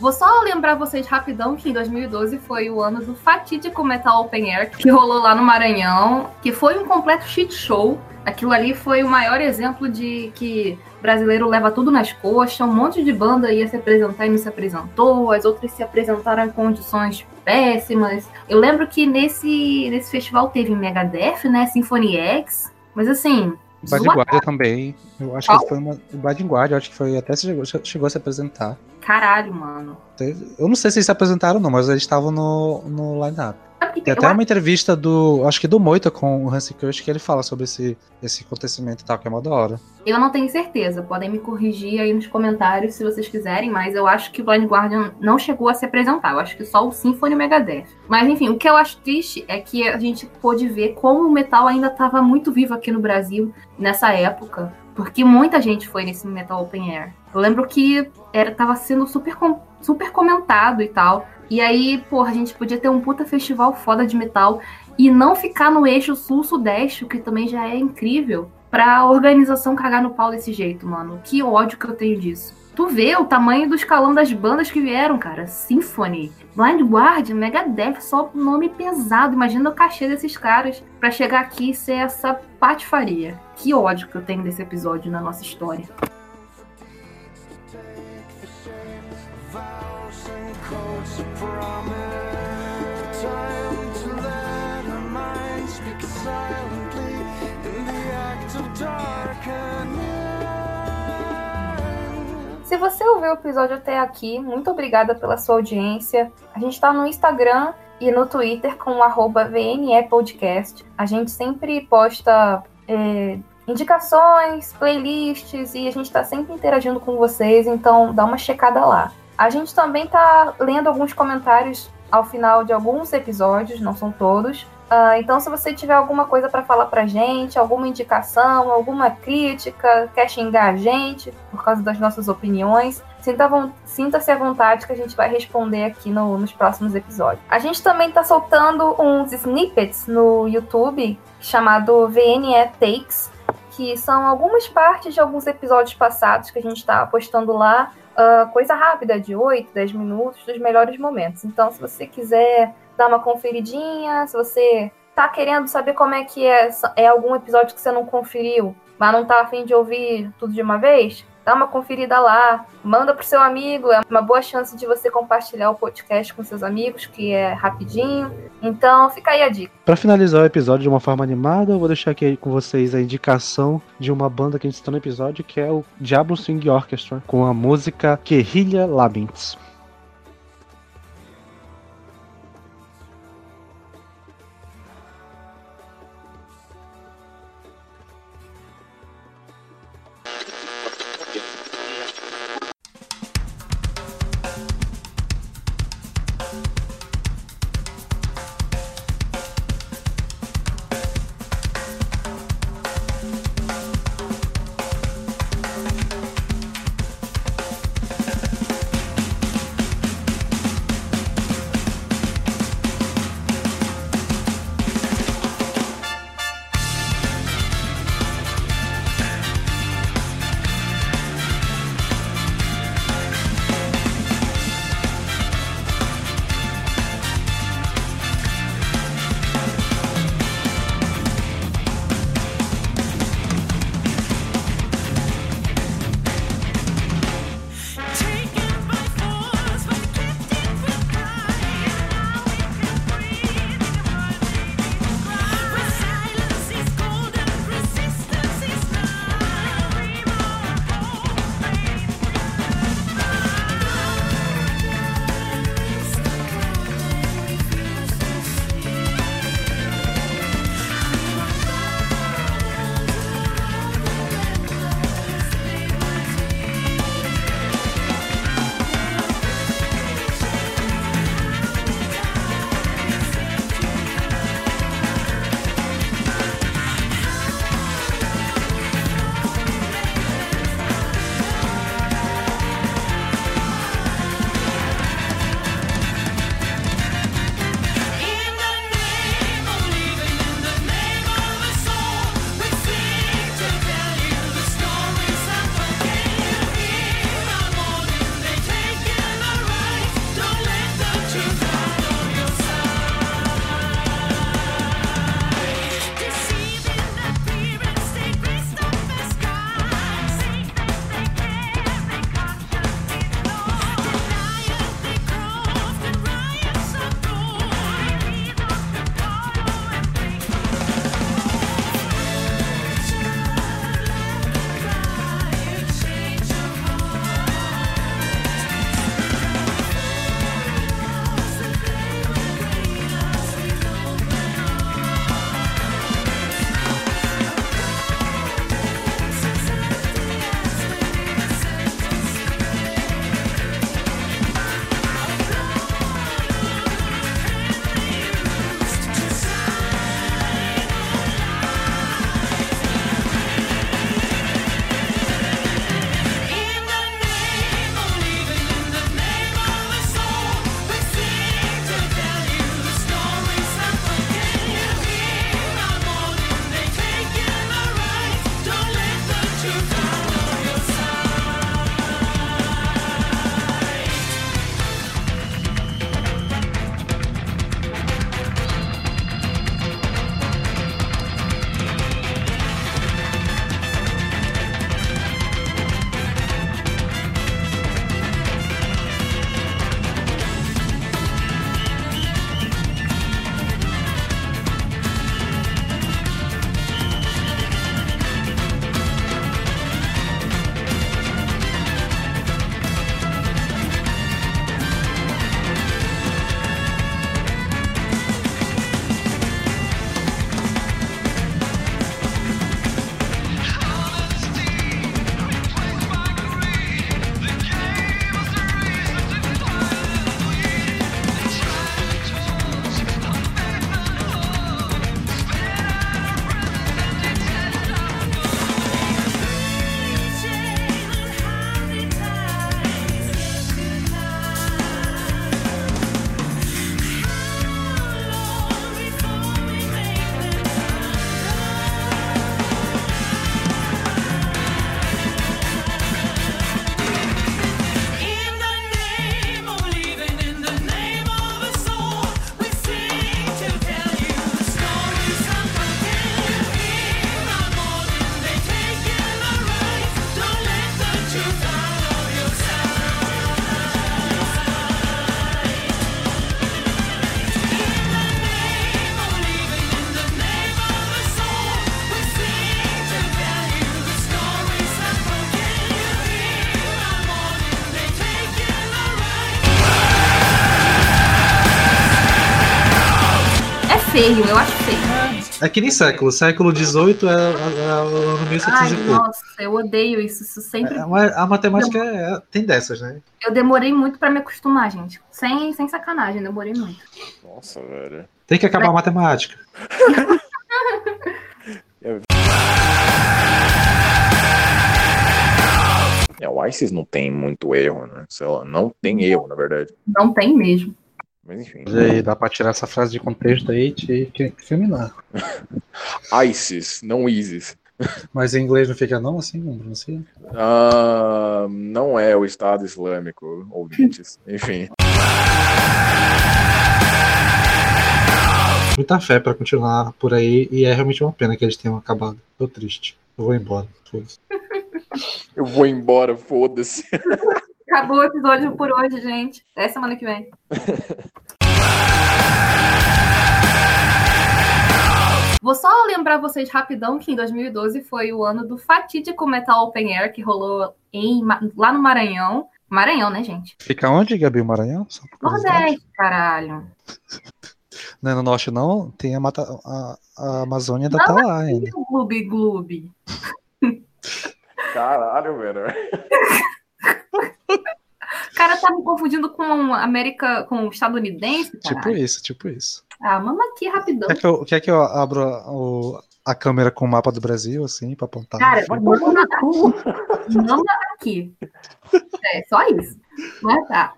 Vou só lembrar vocês rapidão que em 2012 foi o ano do fatídico Metal Open Air que rolou lá no Maranhão, que foi um completo shit show. Aquilo ali foi o maior exemplo de que brasileiro leva tudo nas coxas, um monte de banda ia se apresentar e não se apresentou, as outras se apresentaram em condições péssimas. Eu lembro que nesse, nesse festival teve Megadeth, né, Symphony X, mas assim, Bad Guardia também. Eu acho Qual? que foi uma. O Bad Guardia, acho que foi. Até chegou, chegou a se apresentar. Caralho, mano. Eu não sei se eles se apresentaram ou não, mas eles estavam no, no line-up. Tem até uma entrevista do. Acho que do Moita com o Hansi Kirsch que ele fala sobre esse, esse acontecimento e tal, que é uma da hora. Eu não tenho certeza, podem me corrigir aí nos comentários se vocês quiserem, mas eu acho que o Blind Guardian não chegou a se apresentar. Eu acho que só o Symphony Megadeth. Mas enfim, o que eu acho triste é que a gente pôde ver como o metal ainda estava muito vivo aqui no Brasil nessa época. Porque muita gente foi nesse Metal Open Air. Eu lembro que era, tava sendo super, super comentado e tal. E aí, porra, a gente podia ter um puta festival foda de metal e não ficar no eixo sul-sudeste, que também já é incrível, pra organização cagar no pau desse jeito, mano. Que ódio que eu tenho disso. Tu vê o tamanho do escalão das bandas que vieram, cara. Symphony, Blind Guardian, Megadeth, só nome pesado. Imagina o cachê desses caras para chegar aqui e ser essa patifaria. Que ódio que eu tenho desse episódio na nossa história. Se você ouviu o episódio até aqui, muito obrigada pela sua audiência. A gente está no Instagram e no Twitter com arroba VNEPodcast. A gente sempre posta é, indicações, playlists e a gente está sempre interagindo com vocês, então dá uma checada lá. A gente também está lendo alguns comentários ao final de alguns episódios, não são todos. Uh, então, se você tiver alguma coisa para falar pra gente, alguma indicação, alguma crítica, quer xingar a gente por causa das nossas opiniões, sinta-se à vontade que a gente vai responder aqui no, nos próximos episódios. A gente também está soltando uns snippets no YouTube chamado VNE Takes, que são algumas partes de alguns episódios passados que a gente está postando lá uh, coisa rápida, de 8, 10 minutos, dos melhores momentos. Então, se você quiser dar uma conferidinha, se você tá querendo saber como é que é, é algum episódio que você não conferiu, mas não tá afim de ouvir tudo de uma vez, dá uma conferida lá, manda pro seu amigo, é uma boa chance de você compartilhar o podcast com seus amigos, que é rapidinho. Então, fica aí a dica. Para finalizar o episódio de uma forma animada, eu vou deixar aqui com vocês a indicação de uma banda que a gente citou no episódio, que é o Diablo Swing Orchestra, com a música Guerrilla Labyrinths. Feio, eu acho feio. É que nem século. Século XVIII é, é, é o ano 1700 Ai, nossa, eu odeio isso. Isso sempre. É, a matemática é- tem dessas, né? Eu demorei muito pra me acostumar, gente. Sem, sem sacanagem, demorei muito. Nossa, velho. Tem que acabar a matemática. É, o ISIS não tem muito erro, né? Sei lá, não tem erro, na verdade. Não tem mesmo. Mas enfim. E aí, dá pra tirar essa frase de contexto aí e te incriminar. ISIS, não ISIS. Mas em inglês não fica não assim, não pronuncia? Ah, não é o Estado Islâmico, ouvintes. Enfim. Muita fé pra continuar por aí e é realmente uma pena que eles tenham acabado. Tô triste. Eu vou embora. Foda-se. Eu vou embora, foda-se. Acabou o episódio por hoje, gente. Até semana que vem. Vou só lembrar vocês rapidão que em 2012 foi o ano do fatídico Metal Open Air que rolou em, lá no Maranhão. Maranhão, né, gente? Fica onde, Gabi? Maranhão? Por curiosidade. Nordeste, caralho. Não é no norte, não? Tem a, mata, a, a Amazônia ainda tá lá ainda. Gloob, gloob. Caralho, velho. O cara tá me confundindo com América, com estadunidense, Tipo isso, tipo isso. Ah, mama aqui rapidão. Quer que eu, quer que eu abra o- a câmera com o mapa do Brasil, assim, pra apontar? Cara. Mama aqui. É, só isso. Mas tá.